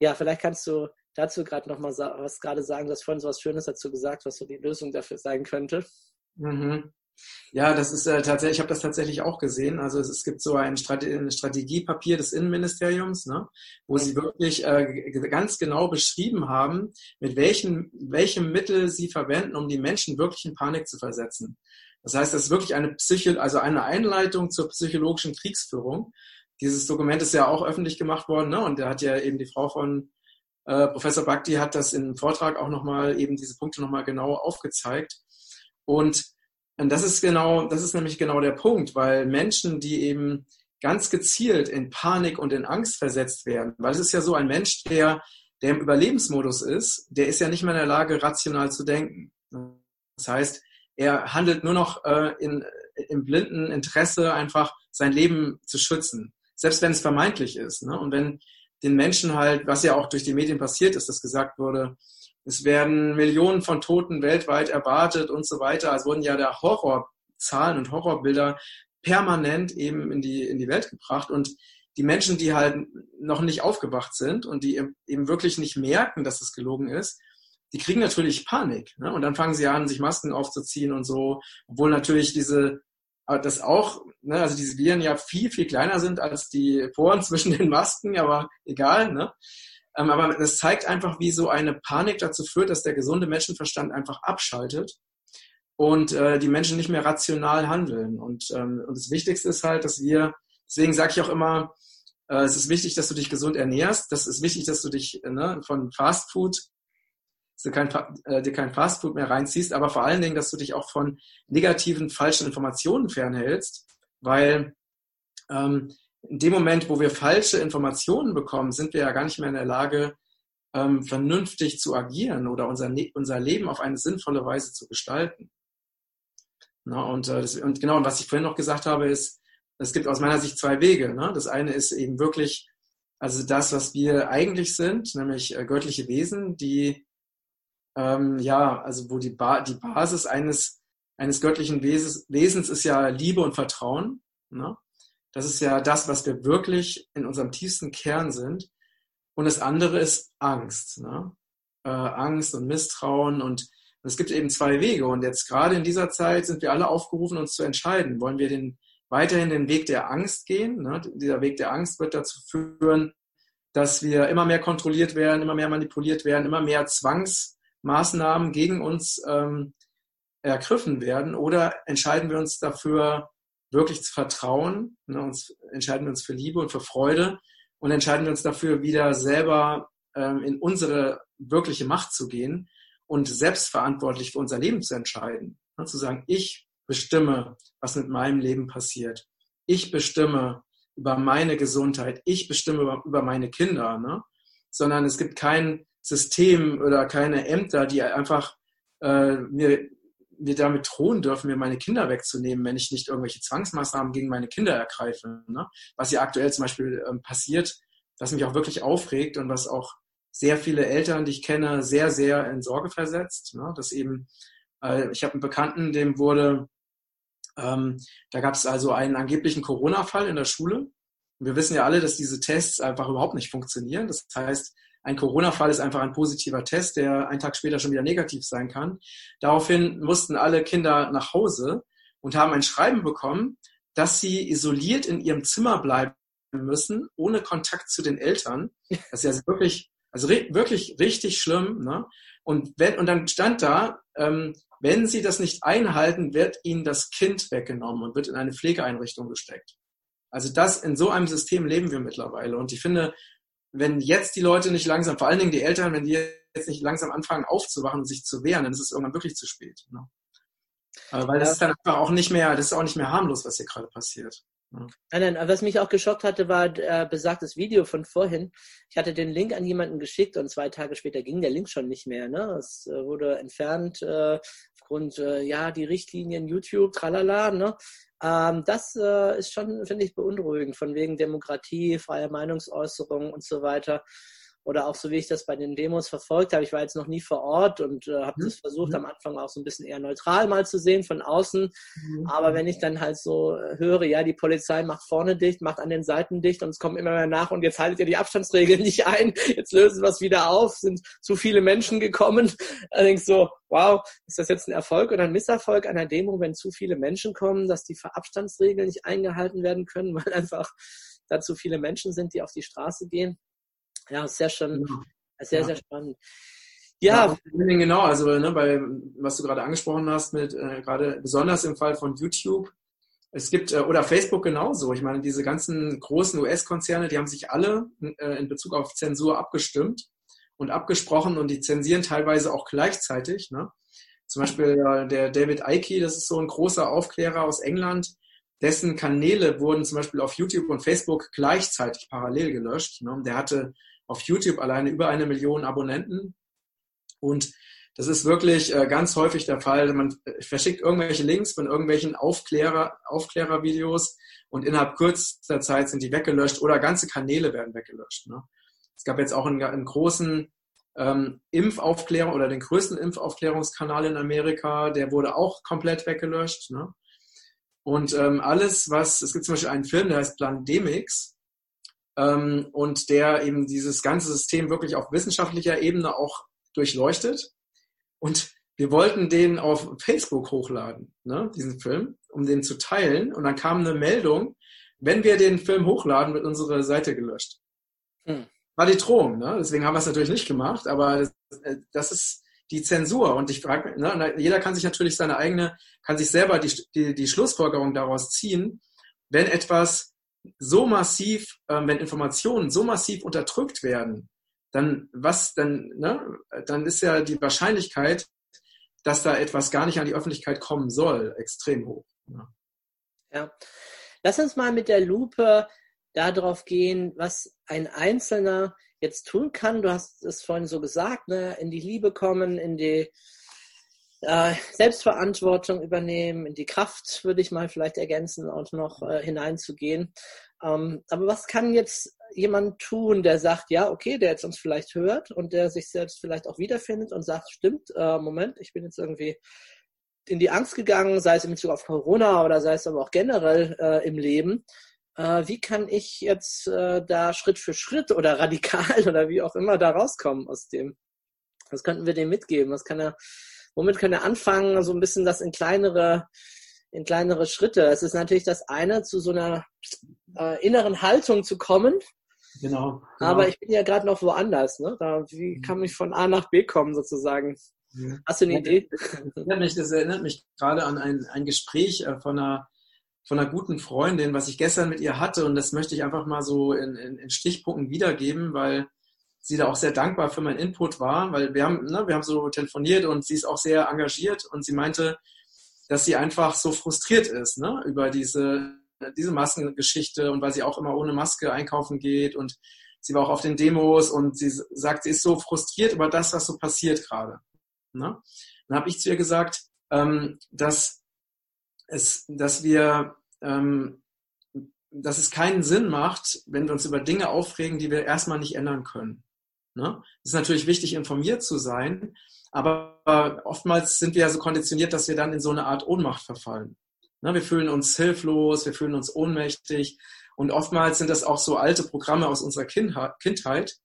Ja, vielleicht kannst du dazu gerade noch mal was gerade sagen. Du hast vorhin so was Schönes dazu gesagt, was so die Lösung dafür sein könnte. Mhm. Ja, das ist äh, tatsächlich, ich habe das tatsächlich auch gesehen. Also es, es gibt so ein, Strate ein Strategiepapier des Innenministeriums, ne, wo sie wirklich äh, ganz genau beschrieben haben, mit welchen, welchem Mittel sie verwenden, um die Menschen wirklich in Panik zu versetzen. Das heißt, das ist wirklich eine Psycho also eine Einleitung zur psychologischen Kriegsführung. Dieses Dokument ist ja auch öffentlich gemacht worden, ne? Und da hat ja eben die Frau von äh, Professor Bhakti hat das im Vortrag auch nochmal eben diese Punkte nochmal genau aufgezeigt. Und und das ist genau, das ist nämlich genau der Punkt, weil Menschen, die eben ganz gezielt in Panik und in Angst versetzt werden, weil es ist ja so ein Mensch, der, der im Überlebensmodus ist, der ist ja nicht mehr in der Lage, rational zu denken. Das heißt, er handelt nur noch äh, in, im blinden Interesse, einfach sein Leben zu schützen, selbst wenn es vermeintlich ist. Ne? Und wenn den Menschen halt, was ja auch durch die Medien passiert ist, dass gesagt wurde, es werden Millionen von Toten weltweit erwartet und so weiter. Es wurden ja da Horrorzahlen und Horrorbilder permanent eben in die, in die Welt gebracht. Und die Menschen, die halt noch nicht aufgewacht sind und die eben wirklich nicht merken, dass es gelogen ist, die kriegen natürlich Panik. Ne? Und dann fangen sie an, sich Masken aufzuziehen und so, obwohl natürlich diese, das auch, ne, also diese Viren ja viel, viel kleiner sind als die Poren zwischen den Masken, aber egal. Ne? Ähm, aber das zeigt einfach, wie so eine Panik dazu führt, dass der gesunde Menschenverstand einfach abschaltet und äh, die Menschen nicht mehr rational handeln. Und, ähm, und das Wichtigste ist halt, dass wir, deswegen sage ich auch immer, äh, es ist wichtig, dass du dich gesund ernährst. Das ist wichtig, dass du dich ne, von Fast Food dass du kein, äh, dir kein Fastfood mehr reinziehst, aber vor allen Dingen, dass du dich auch von negativen, falschen Informationen fernhältst, weil ähm, in dem Moment, wo wir falsche Informationen bekommen, sind wir ja gar nicht mehr in der Lage, ähm, vernünftig zu agieren oder unser, unser Leben auf eine sinnvolle Weise zu gestalten. Na, und, äh, das, und genau, und was ich vorhin noch gesagt habe, ist, es gibt aus meiner Sicht zwei Wege. Ne? Das eine ist eben wirklich, also das, was wir eigentlich sind, nämlich äh, göttliche Wesen, die, ähm, ja, also wo die, ba die Basis eines, eines göttlichen Wesens, Wesens ist ja Liebe und Vertrauen. Ne? Das ist ja das, was wir wirklich in unserem tiefsten Kern sind. Und das andere ist Angst. Ne? Äh, Angst und Misstrauen. Und es gibt eben zwei Wege. Und jetzt gerade in dieser Zeit sind wir alle aufgerufen, uns zu entscheiden. Wollen wir den, weiterhin den Weg der Angst gehen? Ne? Dieser Weg der Angst wird dazu führen, dass wir immer mehr kontrolliert werden, immer mehr manipuliert werden, immer mehr Zwangsmaßnahmen gegen uns ähm, ergriffen werden. Oder entscheiden wir uns dafür, wirklich zu vertrauen, ne, uns, entscheiden wir uns für Liebe und für Freude und entscheiden wir uns dafür, wieder selber ähm, in unsere wirkliche Macht zu gehen und selbstverantwortlich für unser Leben zu entscheiden. Ne, zu sagen, ich bestimme, was mit meinem Leben passiert. Ich bestimme über meine Gesundheit. Ich bestimme über, über meine Kinder. Ne? Sondern es gibt kein System oder keine Ämter, die einfach äh, mir mir damit drohen dürfen, mir meine Kinder wegzunehmen, wenn ich nicht irgendwelche Zwangsmaßnahmen gegen meine Kinder ergreife. Ne? Was ja aktuell zum Beispiel ähm, passiert, was mich auch wirklich aufregt und was auch sehr viele Eltern, die ich kenne, sehr, sehr in Sorge versetzt. Ne? Dass eben, äh, ich habe einen Bekannten, dem wurde, ähm, da gab es also einen angeblichen Corona-Fall in der Schule. Und wir wissen ja alle, dass diese Tests einfach überhaupt nicht funktionieren. Das heißt, ein Corona-Fall ist einfach ein positiver Test, der einen Tag später schon wieder negativ sein kann. Daraufhin mussten alle Kinder nach Hause und haben ein Schreiben bekommen, dass sie isoliert in ihrem Zimmer bleiben müssen, ohne Kontakt zu den Eltern. Das ist ja wirklich, also wirklich richtig schlimm. Ne? Und, wenn, und dann stand da, ähm, wenn sie das nicht einhalten, wird ihnen das Kind weggenommen und wird in eine Pflegeeinrichtung gesteckt. Also das, in so einem System leben wir mittlerweile. Und ich finde, wenn jetzt die Leute nicht langsam, vor allen Dingen die Eltern, wenn die jetzt nicht langsam anfangen aufzuwachen und sich zu wehren, dann ist es irgendwann wirklich zu spät. Ne? Weil das ist dann einfach auch nicht mehr, das ist auch nicht mehr harmlos, was hier gerade passiert. Ne? Nein, nein, was mich auch geschockt hatte, war äh, besagtes Video von vorhin. Ich hatte den Link an jemanden geschickt und zwei Tage später ging der Link schon nicht mehr. Ne? Es äh, wurde entfernt äh, aufgrund, äh, ja, die Richtlinien YouTube, tralala. Ne? Ähm, das äh, ist schon, finde ich, beunruhigend, von wegen Demokratie, freie Meinungsäußerung und so weiter. Oder auch so wie ich das bei den Demos verfolgt habe. Ich war jetzt noch nie vor Ort und äh, habe mhm. das versucht am Anfang auch so ein bisschen eher neutral mal zu sehen von außen. Mhm. Aber wenn ich dann halt so äh, höre, ja, die Polizei macht vorne dicht, macht an den Seiten dicht und es kommt immer mehr nach und jetzt haltet ihr die Abstandsregeln nicht ein, jetzt lösen wir es wieder auf, sind zu viele Menschen gekommen. Du so, wow, ist das jetzt ein Erfolg oder ein Misserfolg einer Demo, wenn zu viele Menschen kommen, dass die Abstandsregeln nicht eingehalten werden können, weil einfach da zu viele Menschen sind, die auf die Straße gehen? Ja, sehr schön, genau. sehr, ja. sehr spannend. Ja. ja genau, also ne, bei, was du gerade angesprochen hast, mit äh, gerade besonders im Fall von YouTube, es gibt, äh, oder Facebook genauso. Ich meine, diese ganzen großen US-Konzerne, die haben sich alle äh, in Bezug auf Zensur abgestimmt und abgesprochen und die zensieren teilweise auch gleichzeitig. Ne? Zum Beispiel äh, der David Icke, das ist so ein großer Aufklärer aus England, dessen Kanäle wurden zum Beispiel auf YouTube und Facebook gleichzeitig parallel gelöscht. Ne? Der hatte auf YouTube alleine über eine Million Abonnenten. Und das ist wirklich äh, ganz häufig der Fall. Man verschickt irgendwelche Links von irgendwelchen Aufklärer, Aufklärervideos und innerhalb kürzester Zeit sind die weggelöscht oder ganze Kanäle werden weggelöscht. Ne? Es gab jetzt auch einen, einen großen ähm, Impfaufklärung oder den größten Impfaufklärungskanal in Amerika, der wurde auch komplett weggelöscht. Ne? Und ähm, alles, was, es gibt zum Beispiel einen Film, der heißt Plandemix, ähm, und der eben dieses ganze System wirklich auf wissenschaftlicher Ebene auch durchleuchtet. Und wir wollten den auf Facebook hochladen, ne, diesen Film, um den zu teilen. Und dann kam eine Meldung, wenn wir den Film hochladen, wird unsere Seite gelöscht. Hm. War die Drohung, ne? deswegen haben wir es natürlich nicht gemacht, aber das, äh, das ist die Zensur. Und ich frage, ne, jeder kann sich natürlich seine eigene, kann sich selber die, die, die Schlussfolgerung daraus ziehen, wenn etwas so massiv, äh, wenn Informationen so massiv unterdrückt werden, dann was, dann, ne, dann ist ja die Wahrscheinlichkeit, dass da etwas gar nicht an die Öffentlichkeit kommen soll, extrem hoch. Ja. ja. Lass uns mal mit der Lupe darauf gehen, was ein Einzelner jetzt tun kann. Du hast es vorhin so gesagt, ne? in die Liebe kommen, in die äh, Selbstverantwortung übernehmen, in die Kraft, würde ich mal vielleicht ergänzen, auch noch äh, hineinzugehen. Ähm, aber was kann jetzt jemand tun, der sagt, ja, okay, der jetzt uns vielleicht hört und der sich selbst vielleicht auch wiederfindet und sagt, stimmt, äh, Moment, ich bin jetzt irgendwie in die Angst gegangen, sei es in Bezug auf Corona oder sei es aber auch generell äh, im Leben. Wie kann ich jetzt da Schritt für Schritt oder radikal oder wie auch immer da rauskommen aus dem? Was könnten wir dem mitgeben? Was kann er womit können wir anfangen, so ein bisschen das in kleinere, in kleinere Schritte. Es ist natürlich das eine, zu so einer äh, inneren Haltung zu kommen. Genau. genau. Aber ich bin ja gerade noch woanders. Ne? Da, wie mhm. kann ich von A nach B kommen sozusagen? Ja. Hast du eine Idee? Das erinnert mich gerade an ein, ein Gespräch äh, von einer, von einer guten Freundin, was ich gestern mit ihr hatte. Und das möchte ich einfach mal so in, in, in Stichpunkten wiedergeben, weil sie da auch sehr dankbar für meinen Input war, weil wir haben, ne, wir haben so telefoniert und sie ist auch sehr engagiert und sie meinte, dass sie einfach so frustriert ist ne, über diese, diese Maskengeschichte und weil sie auch immer ohne Maske einkaufen geht und sie war auch auf den Demos und sie sagt, sie ist so frustriert über das, was so passiert gerade. Ne? Dann habe ich zu ihr gesagt, ähm, dass es, dass wir ähm, dass es keinen Sinn macht, wenn wir uns über Dinge aufregen, die wir erstmal nicht ändern können. Ne? Es ist natürlich wichtig, informiert zu sein, aber oftmals sind wir ja so konditioniert, dass wir dann in so eine Art Ohnmacht verfallen. Ne? Wir fühlen uns hilflos, wir fühlen uns ohnmächtig und oftmals sind das auch so alte Programme aus unserer Kindheit,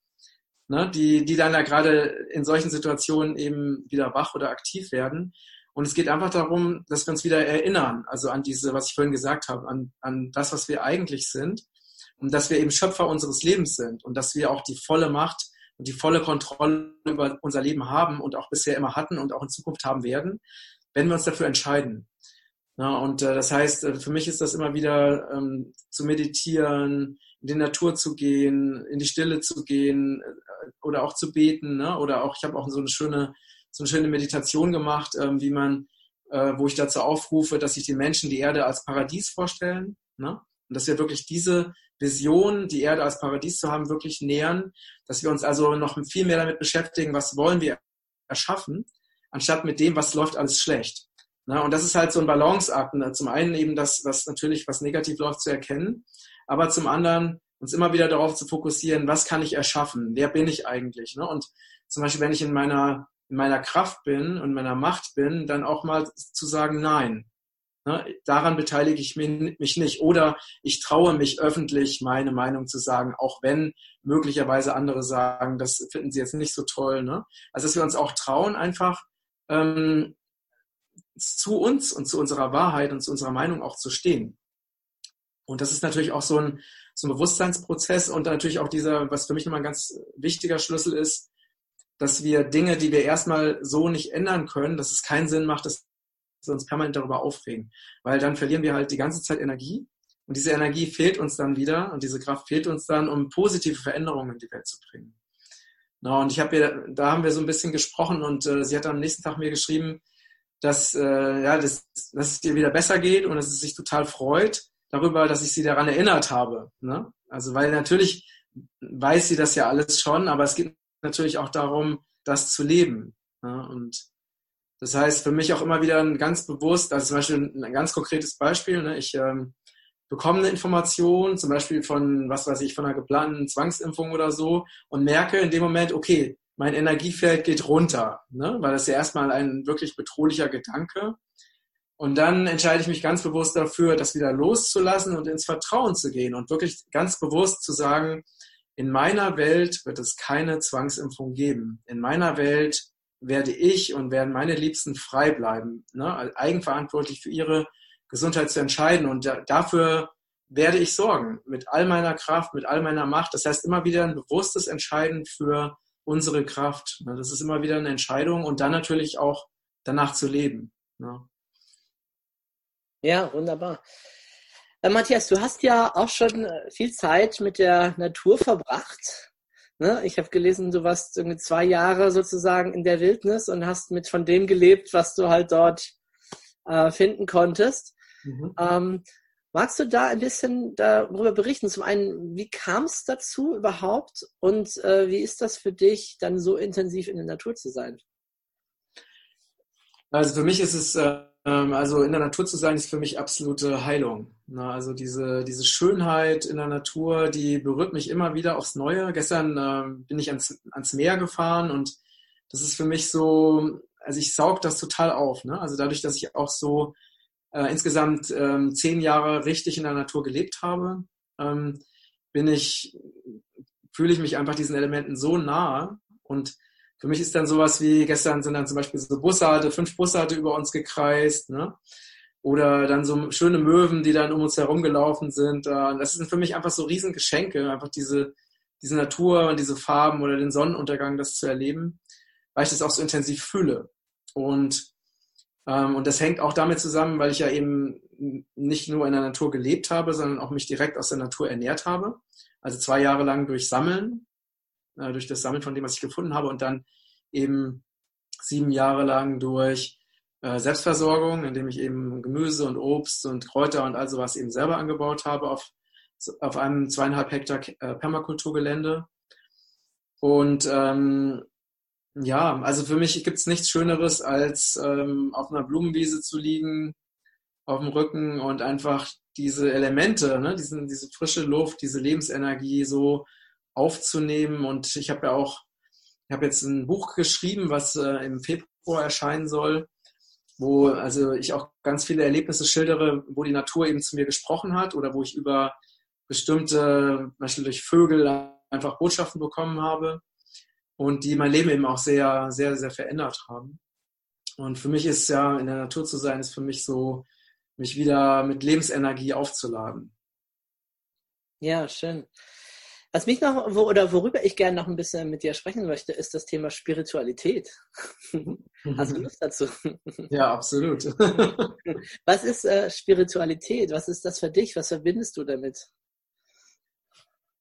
ne? die, die dann ja gerade in solchen Situationen eben wieder wach oder aktiv werden. Und es geht einfach darum, dass wir uns wieder erinnern, also an diese, was ich vorhin gesagt habe, an, an das, was wir eigentlich sind und dass wir eben Schöpfer unseres Lebens sind und dass wir auch die volle Macht und die volle Kontrolle über unser Leben haben und auch bisher immer hatten und auch in Zukunft haben werden, wenn wir uns dafür entscheiden. Ja, und äh, das heißt, äh, für mich ist das immer wieder ähm, zu meditieren, in die Natur zu gehen, in die Stille zu gehen äh, oder auch zu beten. Ne? Oder auch, ich habe auch so eine schöne, so eine schöne Meditation gemacht, ähm, wie man, äh, wo ich dazu aufrufe, dass sich die Menschen die Erde als Paradies vorstellen. Ne? Und dass wir wirklich diese Vision, die Erde als Paradies zu haben, wirklich nähern, dass wir uns also noch viel mehr damit beschäftigen, was wollen wir erschaffen, anstatt mit dem, was läuft alles schlecht. Und das ist halt so ein Balanceakt. Ne? Zum einen eben das, was natürlich, was negativ läuft, zu erkennen, aber zum anderen uns immer wieder darauf zu fokussieren, was kann ich erschaffen? Wer bin ich eigentlich? Ne? Und zum Beispiel, wenn ich in meiner, in meiner Kraft bin und meiner Macht bin, dann auch mal zu sagen, nein, ne? daran beteilige ich mich nicht. Oder ich traue mich öffentlich, meine Meinung zu sagen, auch wenn möglicherweise andere sagen, das finden sie jetzt nicht so toll. Ne? Also, dass wir uns auch trauen, einfach ähm, zu uns und zu unserer Wahrheit und zu unserer Meinung auch zu stehen. Und das ist natürlich auch so ein, so ein Bewusstseinsprozess und natürlich auch dieser, was für mich nochmal ein ganz wichtiger Schlüssel ist, dass wir Dinge, die wir erstmal so nicht ändern können, dass es keinen Sinn macht, wir uns permanent darüber aufregen. Weil dann verlieren wir halt die ganze Zeit Energie und diese Energie fehlt uns dann wieder und diese Kraft fehlt uns dann, um positive Veränderungen in die Welt zu bringen. Na, und ich habe ihr, da haben wir so ein bisschen gesprochen und äh, sie hat am nächsten Tag mir geschrieben, dass, äh, ja, dass, dass es dir wieder besser geht und dass es sich total freut darüber, dass ich sie daran erinnert habe. Ne? Also weil natürlich weiß sie das ja alles schon, aber es geht natürlich auch darum, das zu leben. Ne? Und das heißt für mich auch immer wieder ein ganz bewusst, also zum Beispiel ein ganz konkretes Beispiel, ne? ich ähm, bekomme eine Information, zum Beispiel von, was weiß ich, von einer geplanten Zwangsimpfung oder so und merke in dem Moment, okay, mein Energiefeld geht runter, ne? weil das ja erstmal ein wirklich bedrohlicher Gedanke. Und dann entscheide ich mich ganz bewusst dafür, das wieder loszulassen und ins Vertrauen zu gehen und wirklich ganz bewusst zu sagen, in meiner Welt wird es keine Zwangsimpfung geben. In meiner Welt werde ich und werden meine Liebsten frei bleiben, ne? eigenverantwortlich für ihre Gesundheit zu entscheiden. Und da, dafür werde ich sorgen, mit all meiner Kraft, mit all meiner Macht. Das heißt, immer wieder ein bewusstes Entscheiden für unsere Kraft. Ne? Das ist immer wieder eine Entscheidung und dann natürlich auch danach zu leben. Ne? Ja, wunderbar. Äh, Matthias, du hast ja auch schon äh, viel Zeit mit der Natur verbracht. Ne? Ich habe gelesen, du warst irgendwie zwei Jahre sozusagen in der Wildnis und hast mit von dem gelebt, was du halt dort äh, finden konntest. Mhm. Ähm, magst du da ein bisschen darüber berichten? Zum einen, wie kam es dazu überhaupt und äh, wie ist das für dich, dann so intensiv in der Natur zu sein? Also für mich ist es äh, also in der Natur zu sein, ist für mich absolute Heilung. Also diese, diese Schönheit in der Natur, die berührt mich immer wieder aufs Neue. Gestern ähm, bin ich ans, ans Meer gefahren und das ist für mich so, also ich saug das total auf. Ne? Also dadurch, dass ich auch so äh, insgesamt ähm, zehn Jahre richtig in der Natur gelebt habe, ähm, bin ich, fühle ich mich einfach diesen Elementen so nahe und für mich ist dann sowas wie, gestern sind dann zum Beispiel so Bussarde, fünf Bussarde über uns gekreist, ne? Oder dann so schöne Möwen, die dann um uns herum gelaufen sind. Das sind für mich einfach so Riesengeschenke, einfach diese, diese Natur und diese Farben oder den Sonnenuntergang, das zu erleben, weil ich das auch so intensiv fühle. Und, ähm, und das hängt auch damit zusammen, weil ich ja eben nicht nur in der Natur gelebt habe, sondern auch mich direkt aus der Natur ernährt habe. Also zwei Jahre lang durch Sammeln äh, durch das Sammeln von dem, was ich gefunden habe und dann eben sieben Jahre lang durch äh, Selbstversorgung, indem ich eben Gemüse und Obst und Kräuter und all sowas eben selber angebaut habe auf, auf einem zweieinhalb Hektar äh, Permakulturgelände. Und ähm, ja, also für mich gibt es nichts Schöneres, als ähm, auf einer Blumenwiese zu liegen, auf dem Rücken und einfach diese Elemente, ne, diesen, diese frische Luft, diese Lebensenergie so aufzunehmen. Und ich habe ja auch, ich habe jetzt ein Buch geschrieben, was äh, im Februar erscheinen soll, wo also ich auch ganz viele Erlebnisse schildere, wo die Natur eben zu mir gesprochen hat oder wo ich über bestimmte, zum Beispiel durch Vögel einfach Botschaften bekommen habe und die mein Leben eben auch sehr, sehr, sehr verändert haben. Und für mich ist ja, in der Natur zu sein, ist für mich so, mich wieder mit Lebensenergie aufzuladen. Ja, schön. Was mich noch, wo, oder worüber ich gerne noch ein bisschen mit dir sprechen möchte, ist das Thema Spiritualität. Hast du Lust dazu? Ja, absolut. Was ist äh, Spiritualität? Was ist das für dich? Was verbindest du damit?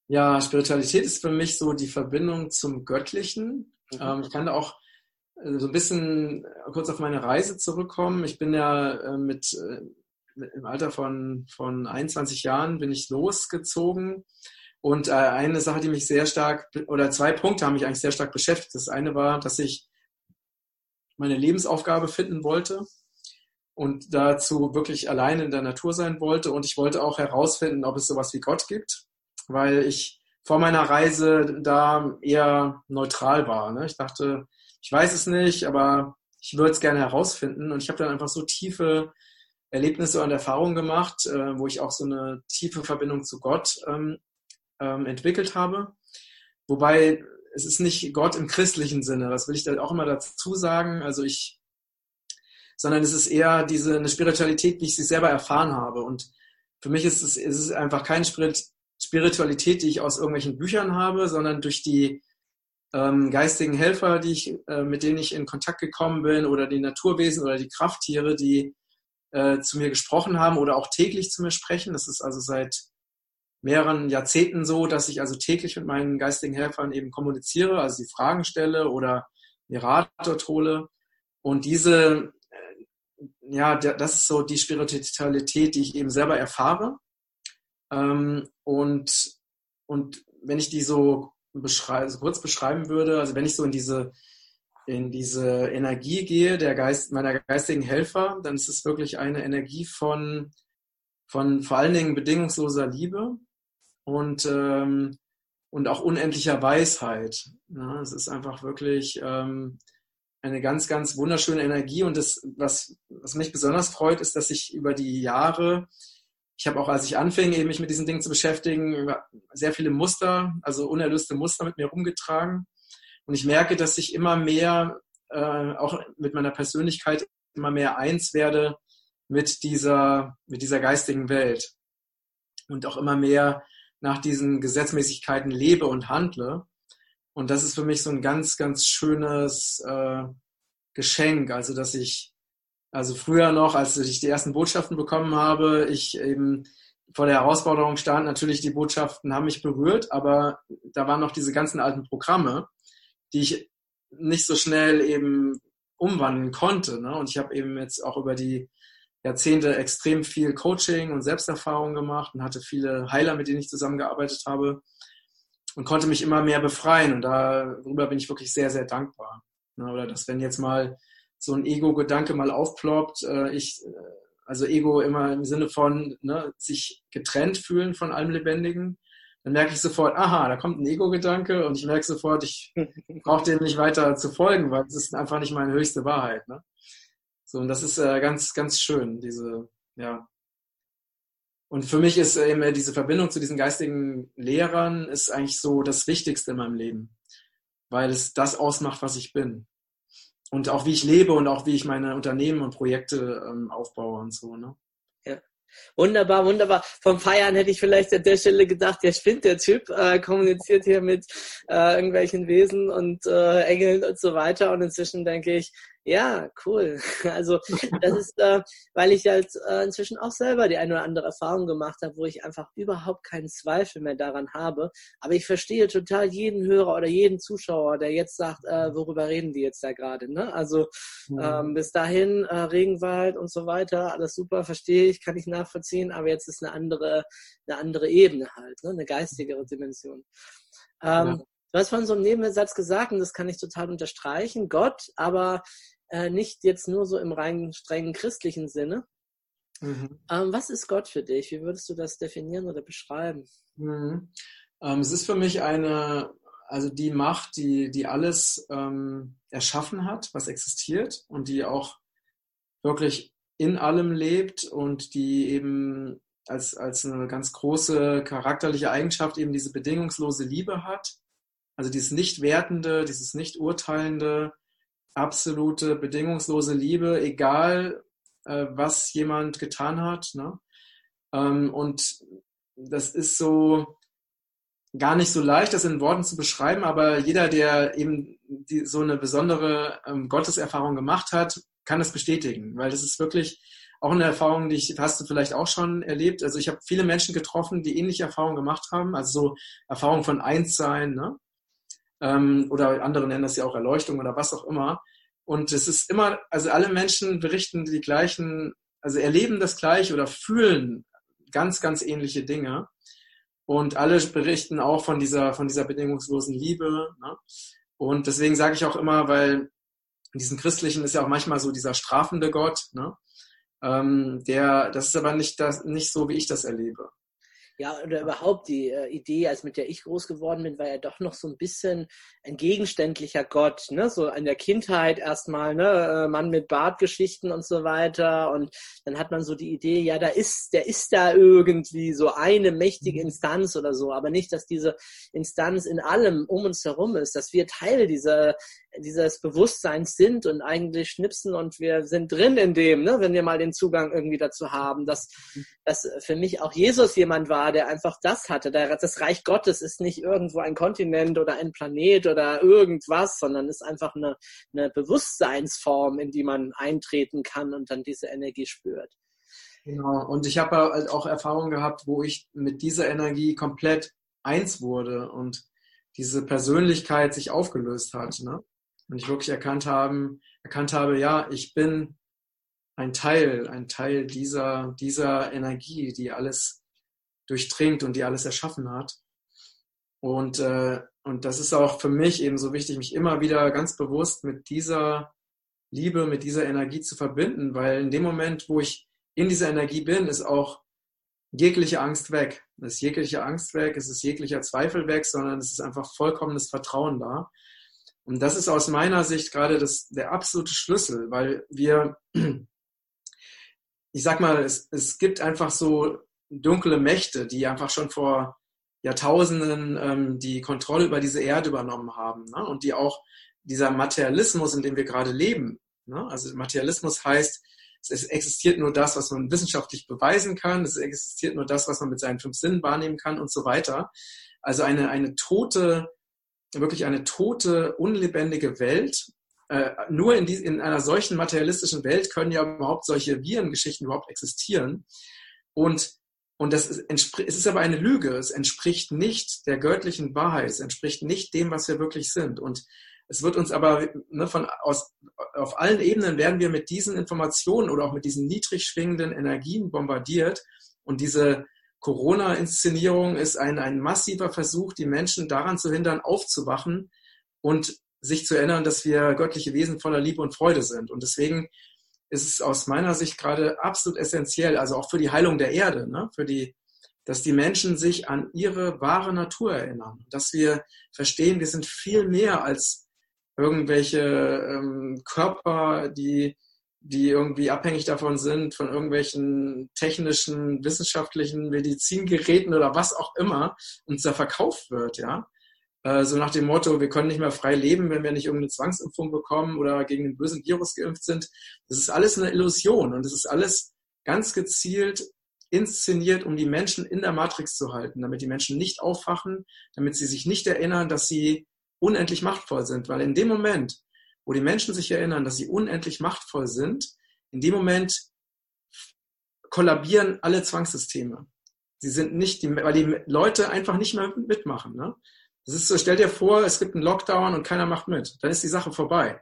Ja, Spiritualität ist für mich so die Verbindung zum Göttlichen. Mhm. Ähm, ich kann da auch äh, so ein bisschen kurz auf meine Reise zurückkommen. Ich bin ja äh, mit, äh, im Alter von, von 21 Jahren bin ich losgezogen und äh, eine Sache, die mich sehr stark, oder zwei Punkte haben mich eigentlich sehr stark beschäftigt. Das eine war, dass ich meine Lebensaufgabe finden wollte und dazu wirklich allein in der Natur sein wollte. Und ich wollte auch herausfinden, ob es sowas wie Gott gibt. weil ich vor meiner Reise da eher neutral war. Ne? Ich dachte, ich weiß es nicht, aber ich würde es gerne herausfinden. Und ich habe dann einfach so tiefe Erlebnisse und Erfahrungen gemacht, äh, wo ich auch so eine tiefe Verbindung zu Gott ähm, ähm, entwickelt habe. Wobei es ist nicht Gott im christlichen Sinne, das will ich dann auch immer dazu sagen. Also ich, sondern es ist eher diese eine Spiritualität, wie ich sie selber erfahren habe. Und für mich ist es, ist es einfach keine Spiritualität, die ich aus irgendwelchen Büchern habe, sondern durch die ähm, geistigen Helfer, die ich, äh, mit denen ich in Kontakt gekommen bin, oder die Naturwesen oder die Krafttiere, die äh, zu mir gesprochen haben oder auch täglich zu mir sprechen. Das ist also seit mehreren Jahrzehnten so, dass ich also täglich mit meinen geistigen Helfern eben kommuniziere, also die Fragen stelle oder mir Rat dort hole. Und diese, äh, ja, das ist so die Spiritualität, die ich eben selber erfahre. Ähm, und, und wenn ich die so, beschrei so kurz beschreiben würde, also wenn ich so in diese, in diese Energie gehe, der Geist, meiner geistigen Helfer, dann ist es wirklich eine Energie von, von vor allen Dingen bedingungsloser Liebe, und, ähm, und auch unendlicher Weisheit. Ja, es ist einfach wirklich ähm, eine ganz, ganz wunderschöne Energie. Und das, was, was mich besonders freut, ist, dass ich über die Jahre, ich habe auch, als ich anfing, eben mich mit diesen Dingen zu beschäftigen, sehr viele Muster, also unerlöste Muster mit mir rumgetragen. Und ich merke, dass ich immer mehr, äh, auch mit meiner Persönlichkeit, immer mehr eins werde mit dieser, mit dieser geistigen Welt. Und auch immer mehr nach diesen Gesetzmäßigkeiten lebe und handle. Und das ist für mich so ein ganz, ganz schönes äh, Geschenk. Also, dass ich, also früher noch, als ich die ersten Botschaften bekommen habe, ich eben vor der Herausforderung stand, natürlich die Botschaften haben mich berührt, aber da waren noch diese ganzen alten Programme, die ich nicht so schnell eben umwandeln konnte. Ne? Und ich habe eben jetzt auch über die Jahrzehnte extrem viel Coaching und Selbsterfahrung gemacht und hatte viele Heiler, mit denen ich zusammengearbeitet habe und konnte mich immer mehr befreien. Und darüber bin ich wirklich sehr, sehr dankbar. Oder dass wenn jetzt mal so ein Ego-Gedanke mal aufploppt, äh, ich, äh, also Ego immer im Sinne von ne, sich getrennt fühlen von allem Lebendigen, dann merke ich sofort, aha, da kommt ein Ego-Gedanke und ich merke sofort, ich brauche dem nicht weiter zu folgen, weil es ist einfach nicht meine höchste Wahrheit. Ne? So, und das ist äh, ganz, ganz schön, diese, ja. Und für mich ist eben äh, diese Verbindung zu diesen geistigen Lehrern ist eigentlich so das Wichtigste in meinem Leben, weil es das ausmacht, was ich bin. Und auch wie ich lebe und auch wie ich meine Unternehmen und Projekte ähm, aufbaue und so, ne? Wunderbar, wunderbar. Vom Feiern hätte ich vielleicht an der Stelle gedacht, ja, spinnt der Typ, äh, kommuniziert hier mit äh, irgendwelchen Wesen und äh, Engeln und so weiter. Und inzwischen denke ich, ja, cool. Also das ist, äh, weil ich halt äh, inzwischen auch selber die eine oder andere Erfahrung gemacht habe, wo ich einfach überhaupt keinen Zweifel mehr daran habe. Aber ich verstehe total jeden Hörer oder jeden Zuschauer, der jetzt sagt, äh, worüber reden die jetzt da gerade. Ne? Also ähm, bis dahin äh, Regenwald und so weiter, alles super, verstehe ich, kann ich nachvollziehen. Aber jetzt ist eine andere, eine andere Ebene halt, ne? eine geistigere Dimension. Ähm, ja. Du hast von so einem Nebensatz gesagt, und das kann ich total unterstreichen, Gott, aber äh, nicht jetzt nur so im rein strengen christlichen Sinne. Mhm. Ähm, was ist Gott für dich? Wie würdest du das definieren oder beschreiben? Mhm. Ähm, es ist für mich eine, also die Macht, die, die alles ähm, erschaffen hat, was existiert und die auch wirklich in allem lebt und die eben als, als eine ganz große charakterliche Eigenschaft eben diese bedingungslose Liebe hat. Also dieses Nicht-Wertende, dieses Nicht-Urteilende, absolute, bedingungslose Liebe, egal äh, was jemand getan hat. Ne? Ähm, und das ist so gar nicht so leicht, das in Worten zu beschreiben, aber jeder, der eben die, so eine besondere ähm, Gotteserfahrung gemacht hat, kann es bestätigen, weil das ist wirklich auch eine Erfahrung, die ich, hast du vielleicht auch schon erlebt. Also ich habe viele Menschen getroffen, die ähnliche Erfahrungen gemacht haben, also so Erfahrungen von Einssein, ne? Ähm, oder andere nennen das ja auch Erleuchtung oder was auch immer. Und es ist immer, also alle Menschen berichten die gleichen, also erleben das gleiche oder fühlen ganz, ganz ähnliche Dinge. Und alle berichten auch von dieser, von dieser bedingungslosen Liebe. Ne? Und deswegen sage ich auch immer, weil in diesen christlichen ist ja auch manchmal so dieser strafende Gott, ne? ähm, der, das ist aber nicht, das, nicht so, wie ich das erlebe. Ja, oder überhaupt die äh, Idee, als mit der ich groß geworden bin, war ja doch noch so ein bisschen ein gegenständlicher Gott, ne? So in der Kindheit erstmal, ne, äh, Mann mit Bartgeschichten und so weiter. Und dann hat man so die Idee, ja, da ist, der ist da irgendwie so eine mächtige mhm. Instanz oder so, aber nicht, dass diese Instanz in allem um uns herum ist, dass wir Teil dieser dieses Bewusstseins sind und eigentlich schnipsen und wir sind drin in dem, ne, wenn wir mal den Zugang irgendwie dazu haben, dass, dass für mich auch Jesus jemand war, der einfach das hatte. Das Reich Gottes ist nicht irgendwo ein Kontinent oder ein Planet oder irgendwas, sondern ist einfach eine, eine Bewusstseinsform, in die man eintreten kann und dann diese Energie spürt. Genau, und ich habe halt auch Erfahrungen gehabt, wo ich mit dieser Energie komplett eins wurde und diese Persönlichkeit sich aufgelöst hat. Ne? Und ich wirklich erkannt haben, erkannt habe, ja, ich bin ein Teil, ein Teil dieser, dieser Energie, die alles durchdringt und die alles erschaffen hat. Und, äh, und das ist auch für mich eben so wichtig, mich immer wieder ganz bewusst mit dieser Liebe, mit dieser Energie zu verbinden, weil in dem Moment, wo ich in dieser Energie bin, ist auch jegliche Angst weg. Es ist jegliche Angst weg, es ist jeglicher Zweifel weg, sondern es ist einfach vollkommenes Vertrauen da. Und das ist aus meiner Sicht gerade das, der absolute Schlüssel, weil wir, ich sag mal, es, es gibt einfach so dunkle Mächte, die einfach schon vor Jahrtausenden ähm, die Kontrolle über diese Erde übernommen haben ne? und die auch dieser Materialismus, in dem wir gerade leben, ne? also Materialismus heißt, es existiert nur das, was man wissenschaftlich beweisen kann, es existiert nur das, was man mit seinen fünf Sinnen wahrnehmen kann und so weiter. Also eine, eine tote wirklich eine tote, unlebendige Welt. Äh, nur in, die, in einer solchen materialistischen Welt können ja überhaupt solche Virengeschichten überhaupt existieren. Und, und das ist, es ist aber eine Lüge. Es entspricht nicht der göttlichen Wahrheit. Es entspricht nicht dem, was wir wirklich sind. Und es wird uns aber ne, von, aus, auf allen Ebenen werden wir mit diesen Informationen oder auch mit diesen niedrig schwingenden Energien bombardiert. Und diese, Corona-Inszenierung ist ein, ein massiver Versuch, die Menschen daran zu hindern, aufzuwachen und sich zu erinnern, dass wir göttliche Wesen voller Liebe und Freude sind. Und deswegen ist es aus meiner Sicht gerade absolut essentiell, also auch für die Heilung der Erde, ne? für die, dass die Menschen sich an ihre wahre Natur erinnern, dass wir verstehen, wir sind viel mehr als irgendwelche ähm, Körper, die die irgendwie abhängig davon sind, von irgendwelchen technischen, wissenschaftlichen Medizingeräten oder was auch immer uns da verkauft wird, ja. Äh, so nach dem Motto, wir können nicht mehr frei leben, wenn wir nicht irgendeine Zwangsimpfung bekommen oder gegen den bösen Virus geimpft sind. Das ist alles eine Illusion und das ist alles ganz gezielt inszeniert, um die Menschen in der Matrix zu halten, damit die Menschen nicht aufwachen, damit sie sich nicht erinnern, dass sie unendlich machtvoll sind. Weil in dem Moment, wo die Menschen sich erinnern, dass sie unendlich machtvoll sind, in dem Moment kollabieren alle Zwangssysteme. Sie sind nicht, die, weil die Leute einfach nicht mehr mitmachen. Ne? Das ist so, stell dir vor, es gibt einen Lockdown und keiner macht mit. Dann ist die Sache vorbei.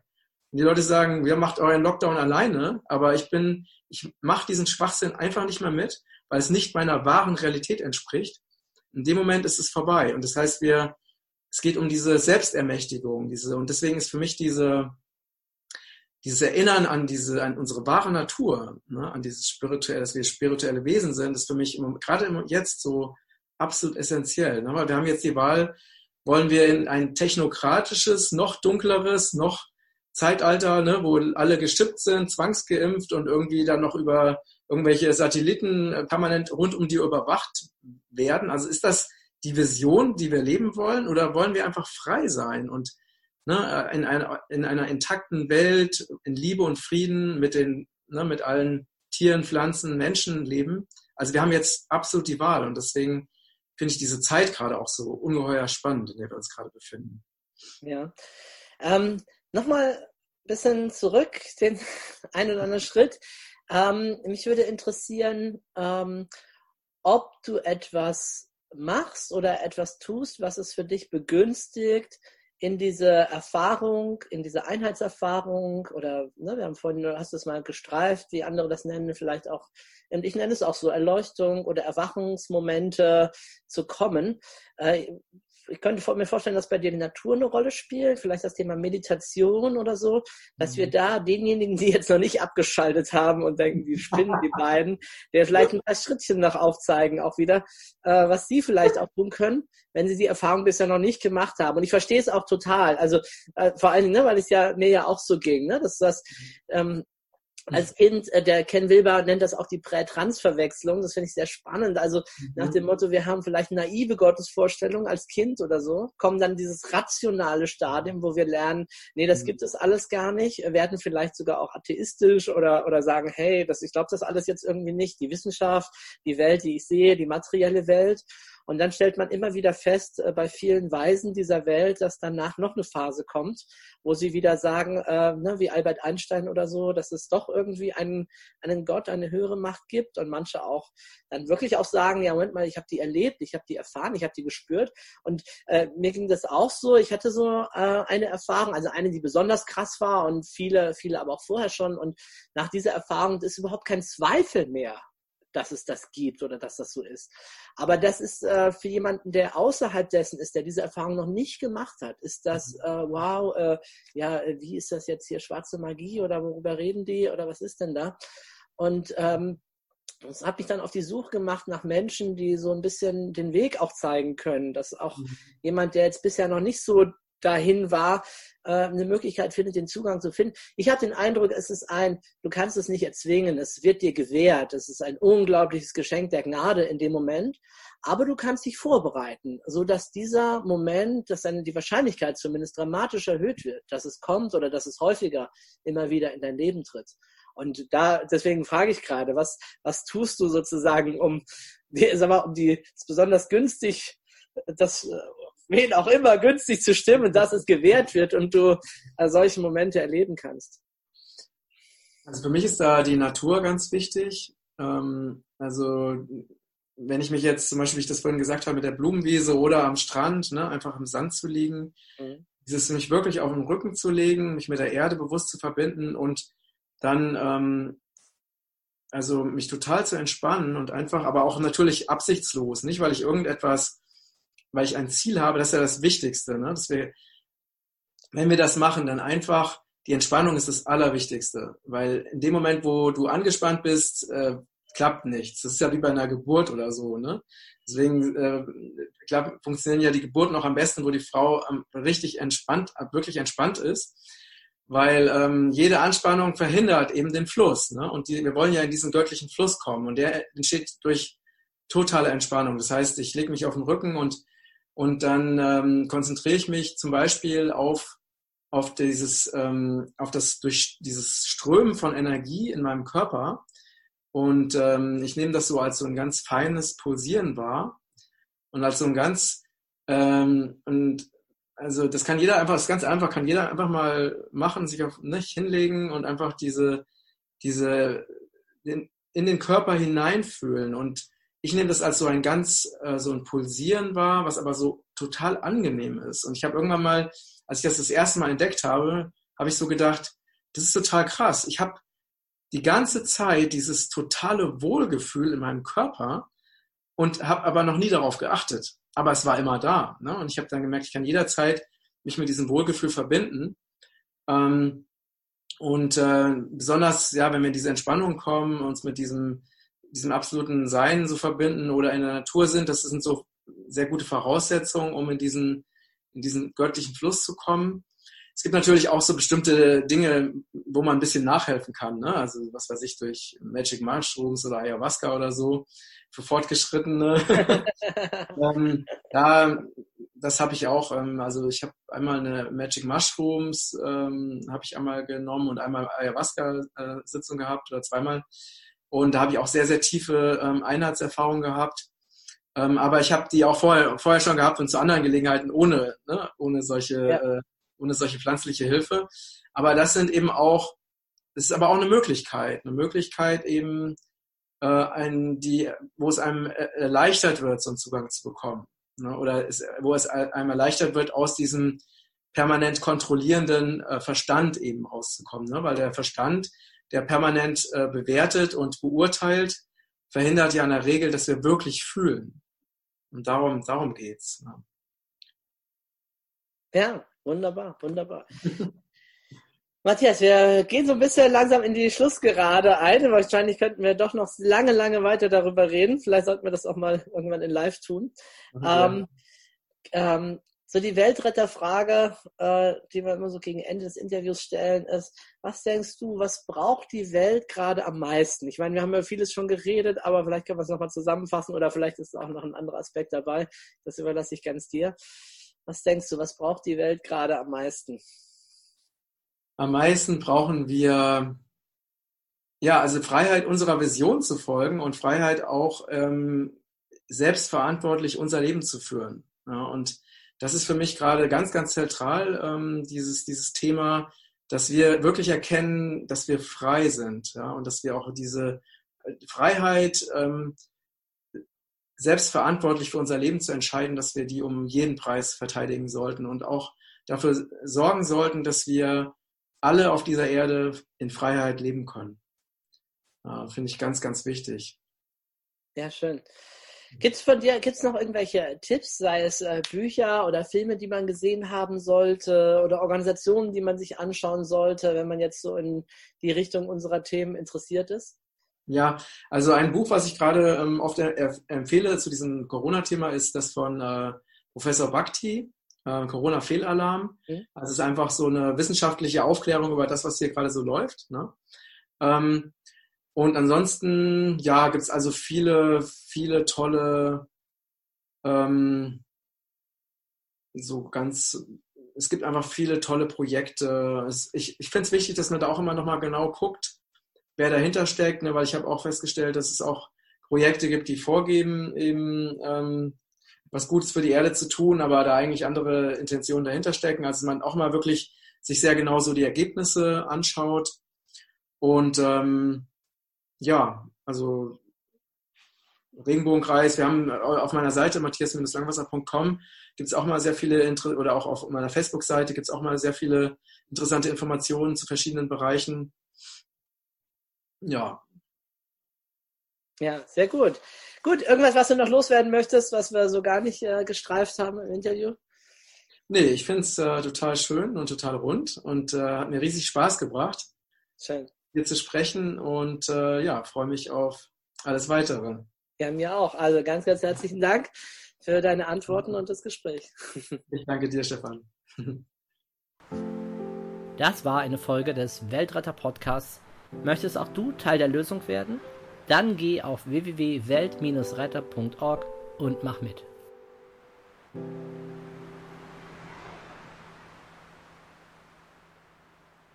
Und die Leute sagen, wir macht euren Lockdown alleine, aber ich bin, ich mache diesen Schwachsinn einfach nicht mehr mit, weil es nicht meiner wahren Realität entspricht. In dem Moment ist es vorbei. Und das heißt, wir, es geht um diese Selbstermächtigung, diese, und deswegen ist für mich diese, dieses Erinnern an diese, an unsere wahre Natur, ne, an dieses spirituelle, dass wir spirituelle Wesen sind, ist für mich immer, gerade jetzt so absolut essentiell. Ne? Weil wir haben jetzt die Wahl, wollen wir in ein technokratisches, noch dunkleres, noch Zeitalter, ne, wo alle geschippt sind, zwangsgeimpft und irgendwie dann noch über irgendwelche Satelliten permanent rund um die überwacht werden. Also ist das die Vision, die wir leben wollen, oder wollen wir einfach frei sein und ne, in, einer, in einer intakten Welt, in Liebe und Frieden mit, den, ne, mit allen Tieren, Pflanzen, Menschen leben? Also wir haben jetzt absolut die Wahl und deswegen finde ich diese Zeit gerade auch so ungeheuer spannend, in der wir uns gerade befinden. Ja. Ähm, Nochmal ein bisschen zurück, den einen oder anderen Schritt. Ähm, mich würde interessieren, ähm, ob du etwas machst oder etwas tust, was es für dich begünstigt, in diese Erfahrung, in diese Einheitserfahrung oder ne, wir haben vorhin, hast du es mal gestreift, wie andere das nennen, vielleicht auch, ich nenne es auch so Erleuchtung oder Erwachungsmomente zu kommen. Äh, ich könnte mir vorstellen, dass bei dir die Natur eine Rolle spielt, vielleicht das Thema Meditation oder so, dass wir mhm. da denjenigen, die jetzt noch nicht abgeschaltet haben und denken, die spinnen die beiden, der vielleicht ein paar Schrittchen noch aufzeigen, auch wieder, äh, was sie vielleicht auch tun können, wenn sie die Erfahrung bisher noch nicht gemacht haben. Und ich verstehe es auch total. Also äh, vor allen Dingen, ne, weil es ja mir ja auch so ging, ne, dass das ähm, als Kind, äh, der Ken Wilber nennt das auch die Prä-Trans-Verwechslung. Das finde ich sehr spannend. Also mhm. nach dem Motto, wir haben vielleicht naive Gottesvorstellungen als Kind oder so, kommen dann dieses rationale Stadium, wo wir lernen, nee, das mhm. gibt es alles gar nicht. Werden vielleicht sogar auch atheistisch oder, oder sagen, hey, das, ich glaube das alles jetzt irgendwie nicht. Die Wissenschaft, die Welt, die ich sehe, die materielle Welt. Und dann stellt man immer wieder fest, äh, bei vielen Weisen dieser Welt, dass danach noch eine Phase kommt, wo sie wieder sagen, äh, ne, wie Albert Einstein oder so, dass es doch irgendwie einen, einen Gott, eine höhere Macht gibt. Und manche auch dann wirklich auch sagen, ja, Moment mal, ich habe die erlebt, ich habe die erfahren, ich habe die gespürt. Und äh, mir ging das auch so, ich hatte so äh, eine Erfahrung, also eine, die besonders krass war und viele, viele aber auch vorher schon. Und nach dieser Erfahrung ist überhaupt kein Zweifel mehr dass es das gibt oder dass das so ist. Aber das ist äh, für jemanden, der außerhalb dessen ist, der diese Erfahrung noch nicht gemacht hat, ist das, mhm. äh, wow, äh, ja, wie ist das jetzt hier, schwarze Magie oder worüber reden die oder was ist denn da? Und ähm, das habe ich dann auf die Suche gemacht nach Menschen, die so ein bisschen den Weg auch zeigen können, dass auch mhm. jemand, der jetzt bisher noch nicht so dahin war, äh, eine Möglichkeit findet, den Zugang zu finden. Ich habe den Eindruck, es ist ein, du kannst es nicht erzwingen, es wird dir gewährt. Es ist ein unglaubliches Geschenk der Gnade in dem Moment, aber du kannst dich vorbereiten, so dass dieser Moment, dass dann die Wahrscheinlichkeit zumindest dramatisch erhöht wird, dass es kommt oder dass es häufiger immer wieder in dein Leben tritt. Und da, deswegen frage ich gerade, was, was tust du sozusagen, um, sag mal, um die, besonders günstig, das wen auch immer günstig zu stimmen, dass es gewährt wird und du äh, solche Momente erleben kannst. Also für mich ist da die Natur ganz wichtig. Ähm, also wenn ich mich jetzt zum Beispiel, wie ich das vorhin gesagt habe, mit der Blumenwiese oder am Strand, ne, einfach im Sand zu liegen, mhm. dieses mich wirklich auf den Rücken zu legen, mich mit der Erde bewusst zu verbinden und dann ähm, also mich total zu entspannen und einfach, aber auch natürlich absichtslos, nicht weil ich irgendetwas weil ich ein Ziel habe, das ist ja das Wichtigste. Ne? Dass wir, wenn wir das machen, dann einfach, die Entspannung ist das Allerwichtigste. Weil in dem Moment, wo du angespannt bist, äh, klappt nichts. Das ist ja wie bei einer Geburt oder so. Ne? Deswegen äh, glaub, funktionieren ja die Geburten auch am besten, wo die Frau ähm, richtig entspannt, wirklich entspannt ist. Weil ähm, jede Anspannung verhindert eben den Fluss. Ne? Und die, wir wollen ja in diesen göttlichen Fluss kommen. Und der entsteht durch totale Entspannung. Das heißt, ich lege mich auf den Rücken und und dann ähm, konzentriere ich mich zum Beispiel auf, auf, dieses, ähm, auf das durch dieses Strömen von Energie in meinem Körper. Und ähm, ich nehme das so als so ein ganz feines Pulsieren wahr und als so ein ganz ähm, und also das kann jeder einfach, das ist ganz einfach, kann jeder einfach mal machen, sich auf nicht hinlegen und einfach diese diese in, in den Körper hineinfühlen und ich nehme das als so ein ganz, äh, so ein Pulsieren wahr, was aber so total angenehm ist. Und ich habe irgendwann mal, als ich das das erste Mal entdeckt habe, habe ich so gedacht, das ist total krass. Ich habe die ganze Zeit dieses totale Wohlgefühl in meinem Körper und habe aber noch nie darauf geachtet. Aber es war immer da. Ne? Und ich habe dann gemerkt, ich kann jederzeit mich mit diesem Wohlgefühl verbinden. Ähm, und äh, besonders, ja, wenn wir in diese Entspannung kommen, uns mit diesem diesem absoluten Sein so verbinden oder in der Natur sind, das sind so sehr gute Voraussetzungen, um in diesen, in diesen göttlichen Fluss zu kommen. Es gibt natürlich auch so bestimmte Dinge, wo man ein bisschen nachhelfen kann. Ne? Also was weiß ich, durch Magic Mushrooms oder Ayahuasca oder so für Fortgeschrittene. ähm, ja, das habe ich auch. Ähm, also ich habe einmal eine Magic Mushrooms ähm, habe ich einmal genommen und einmal Ayahuasca-Sitzung äh, gehabt oder zweimal. Und da habe ich auch sehr, sehr tiefe ähm, Einheitserfahrungen gehabt. Ähm, aber ich habe die auch vorher, vorher schon gehabt und zu anderen Gelegenheiten ohne, ne, ohne, solche, ja. äh, ohne solche pflanzliche Hilfe. Aber das sind eben auch, das ist aber auch eine Möglichkeit, eine Möglichkeit eben, äh, ein, die, wo es einem erleichtert wird, so einen Zugang zu bekommen. Ne? Oder es, wo es einem erleichtert wird, aus diesem permanent kontrollierenden äh, Verstand eben auszukommen. Ne? Weil der Verstand der permanent äh, bewertet und beurteilt, verhindert ja in der Regel, dass wir wirklich fühlen. Und darum, darum geht's. Ne? Ja, wunderbar, wunderbar. Matthias, wir gehen so ein bisschen langsam in die Schlussgerade ein. Wahrscheinlich könnten wir doch noch lange, lange weiter darüber reden. Vielleicht sollten wir das auch mal irgendwann in Live tun. Ja. Ähm, ähm, so die Weltretterfrage, äh, die wir immer so gegen Ende des Interviews stellen, ist, was denkst du, was braucht die Welt gerade am meisten? Ich meine, wir haben ja vieles schon geredet, aber vielleicht können wir es nochmal zusammenfassen oder vielleicht ist auch noch ein anderer Aspekt dabei. Das überlasse ich ganz dir. Was denkst du, was braucht die Welt gerade am meisten? Am meisten brauchen wir ja, also Freiheit unserer Vision zu folgen und Freiheit auch ähm, selbstverantwortlich unser Leben zu führen. Ja, und das ist für mich gerade ganz, ganz zentral, ähm, dieses, dieses Thema, dass wir wirklich erkennen, dass wir frei sind ja, und dass wir auch diese äh, Freiheit, ähm, selbstverantwortlich für unser Leben zu entscheiden, dass wir die um jeden Preis verteidigen sollten und auch dafür sorgen sollten, dass wir alle auf dieser Erde in Freiheit leben können. Ja, Finde ich ganz, ganz wichtig. Ja, schön. Gibt es von dir, gibt's noch irgendwelche Tipps, sei es äh, Bücher oder Filme, die man gesehen haben sollte oder Organisationen, die man sich anschauen sollte, wenn man jetzt so in die Richtung unserer Themen interessiert ist? Ja, also ein Buch, was ich gerade ähm, oft empfehle zu diesem Corona-Thema, ist das von äh, Professor Bhakti, äh, Corona-Fehlalarm. Okay. Also es ist einfach so eine wissenschaftliche Aufklärung über das, was hier gerade so läuft. Ne? Ähm, und ansonsten, ja, gibt es also viele, viele tolle, ähm, so ganz, es gibt einfach viele tolle Projekte. Es, ich ich finde es wichtig, dass man da auch immer nochmal genau guckt, wer dahinter steckt, ne, weil ich habe auch festgestellt, dass es auch Projekte gibt, die vorgeben, eben ähm, was Gutes für die Erde zu tun, aber da eigentlich andere Intentionen dahinter stecken. Also man auch mal wirklich sich sehr genau so die Ergebnisse anschaut. Und ähm, ja, also Regenbogenkreis, wir haben auf meiner Seite matthias-langwasser.com gibt es auch mal sehr viele, oder auch auf meiner Facebook-Seite gibt es auch mal sehr viele interessante Informationen zu verschiedenen Bereichen. Ja. Ja, sehr gut. Gut, irgendwas, was du noch loswerden möchtest, was wir so gar nicht äh, gestreift haben im Interview? Nee, ich finde es äh, total schön und total rund und äh, hat mir riesig Spaß gebracht, Schön. Hier zu sprechen und äh, ja, freue mich auf alles Weitere. Ja, mir auch. Also ganz, ganz herzlichen Dank für deine Antworten und das Gespräch. Ich danke dir, Stefan. Das war eine Folge des Weltretter Podcasts. Möchtest auch du Teil der Lösung werden? Dann geh auf www.welt-retter.org und mach mit.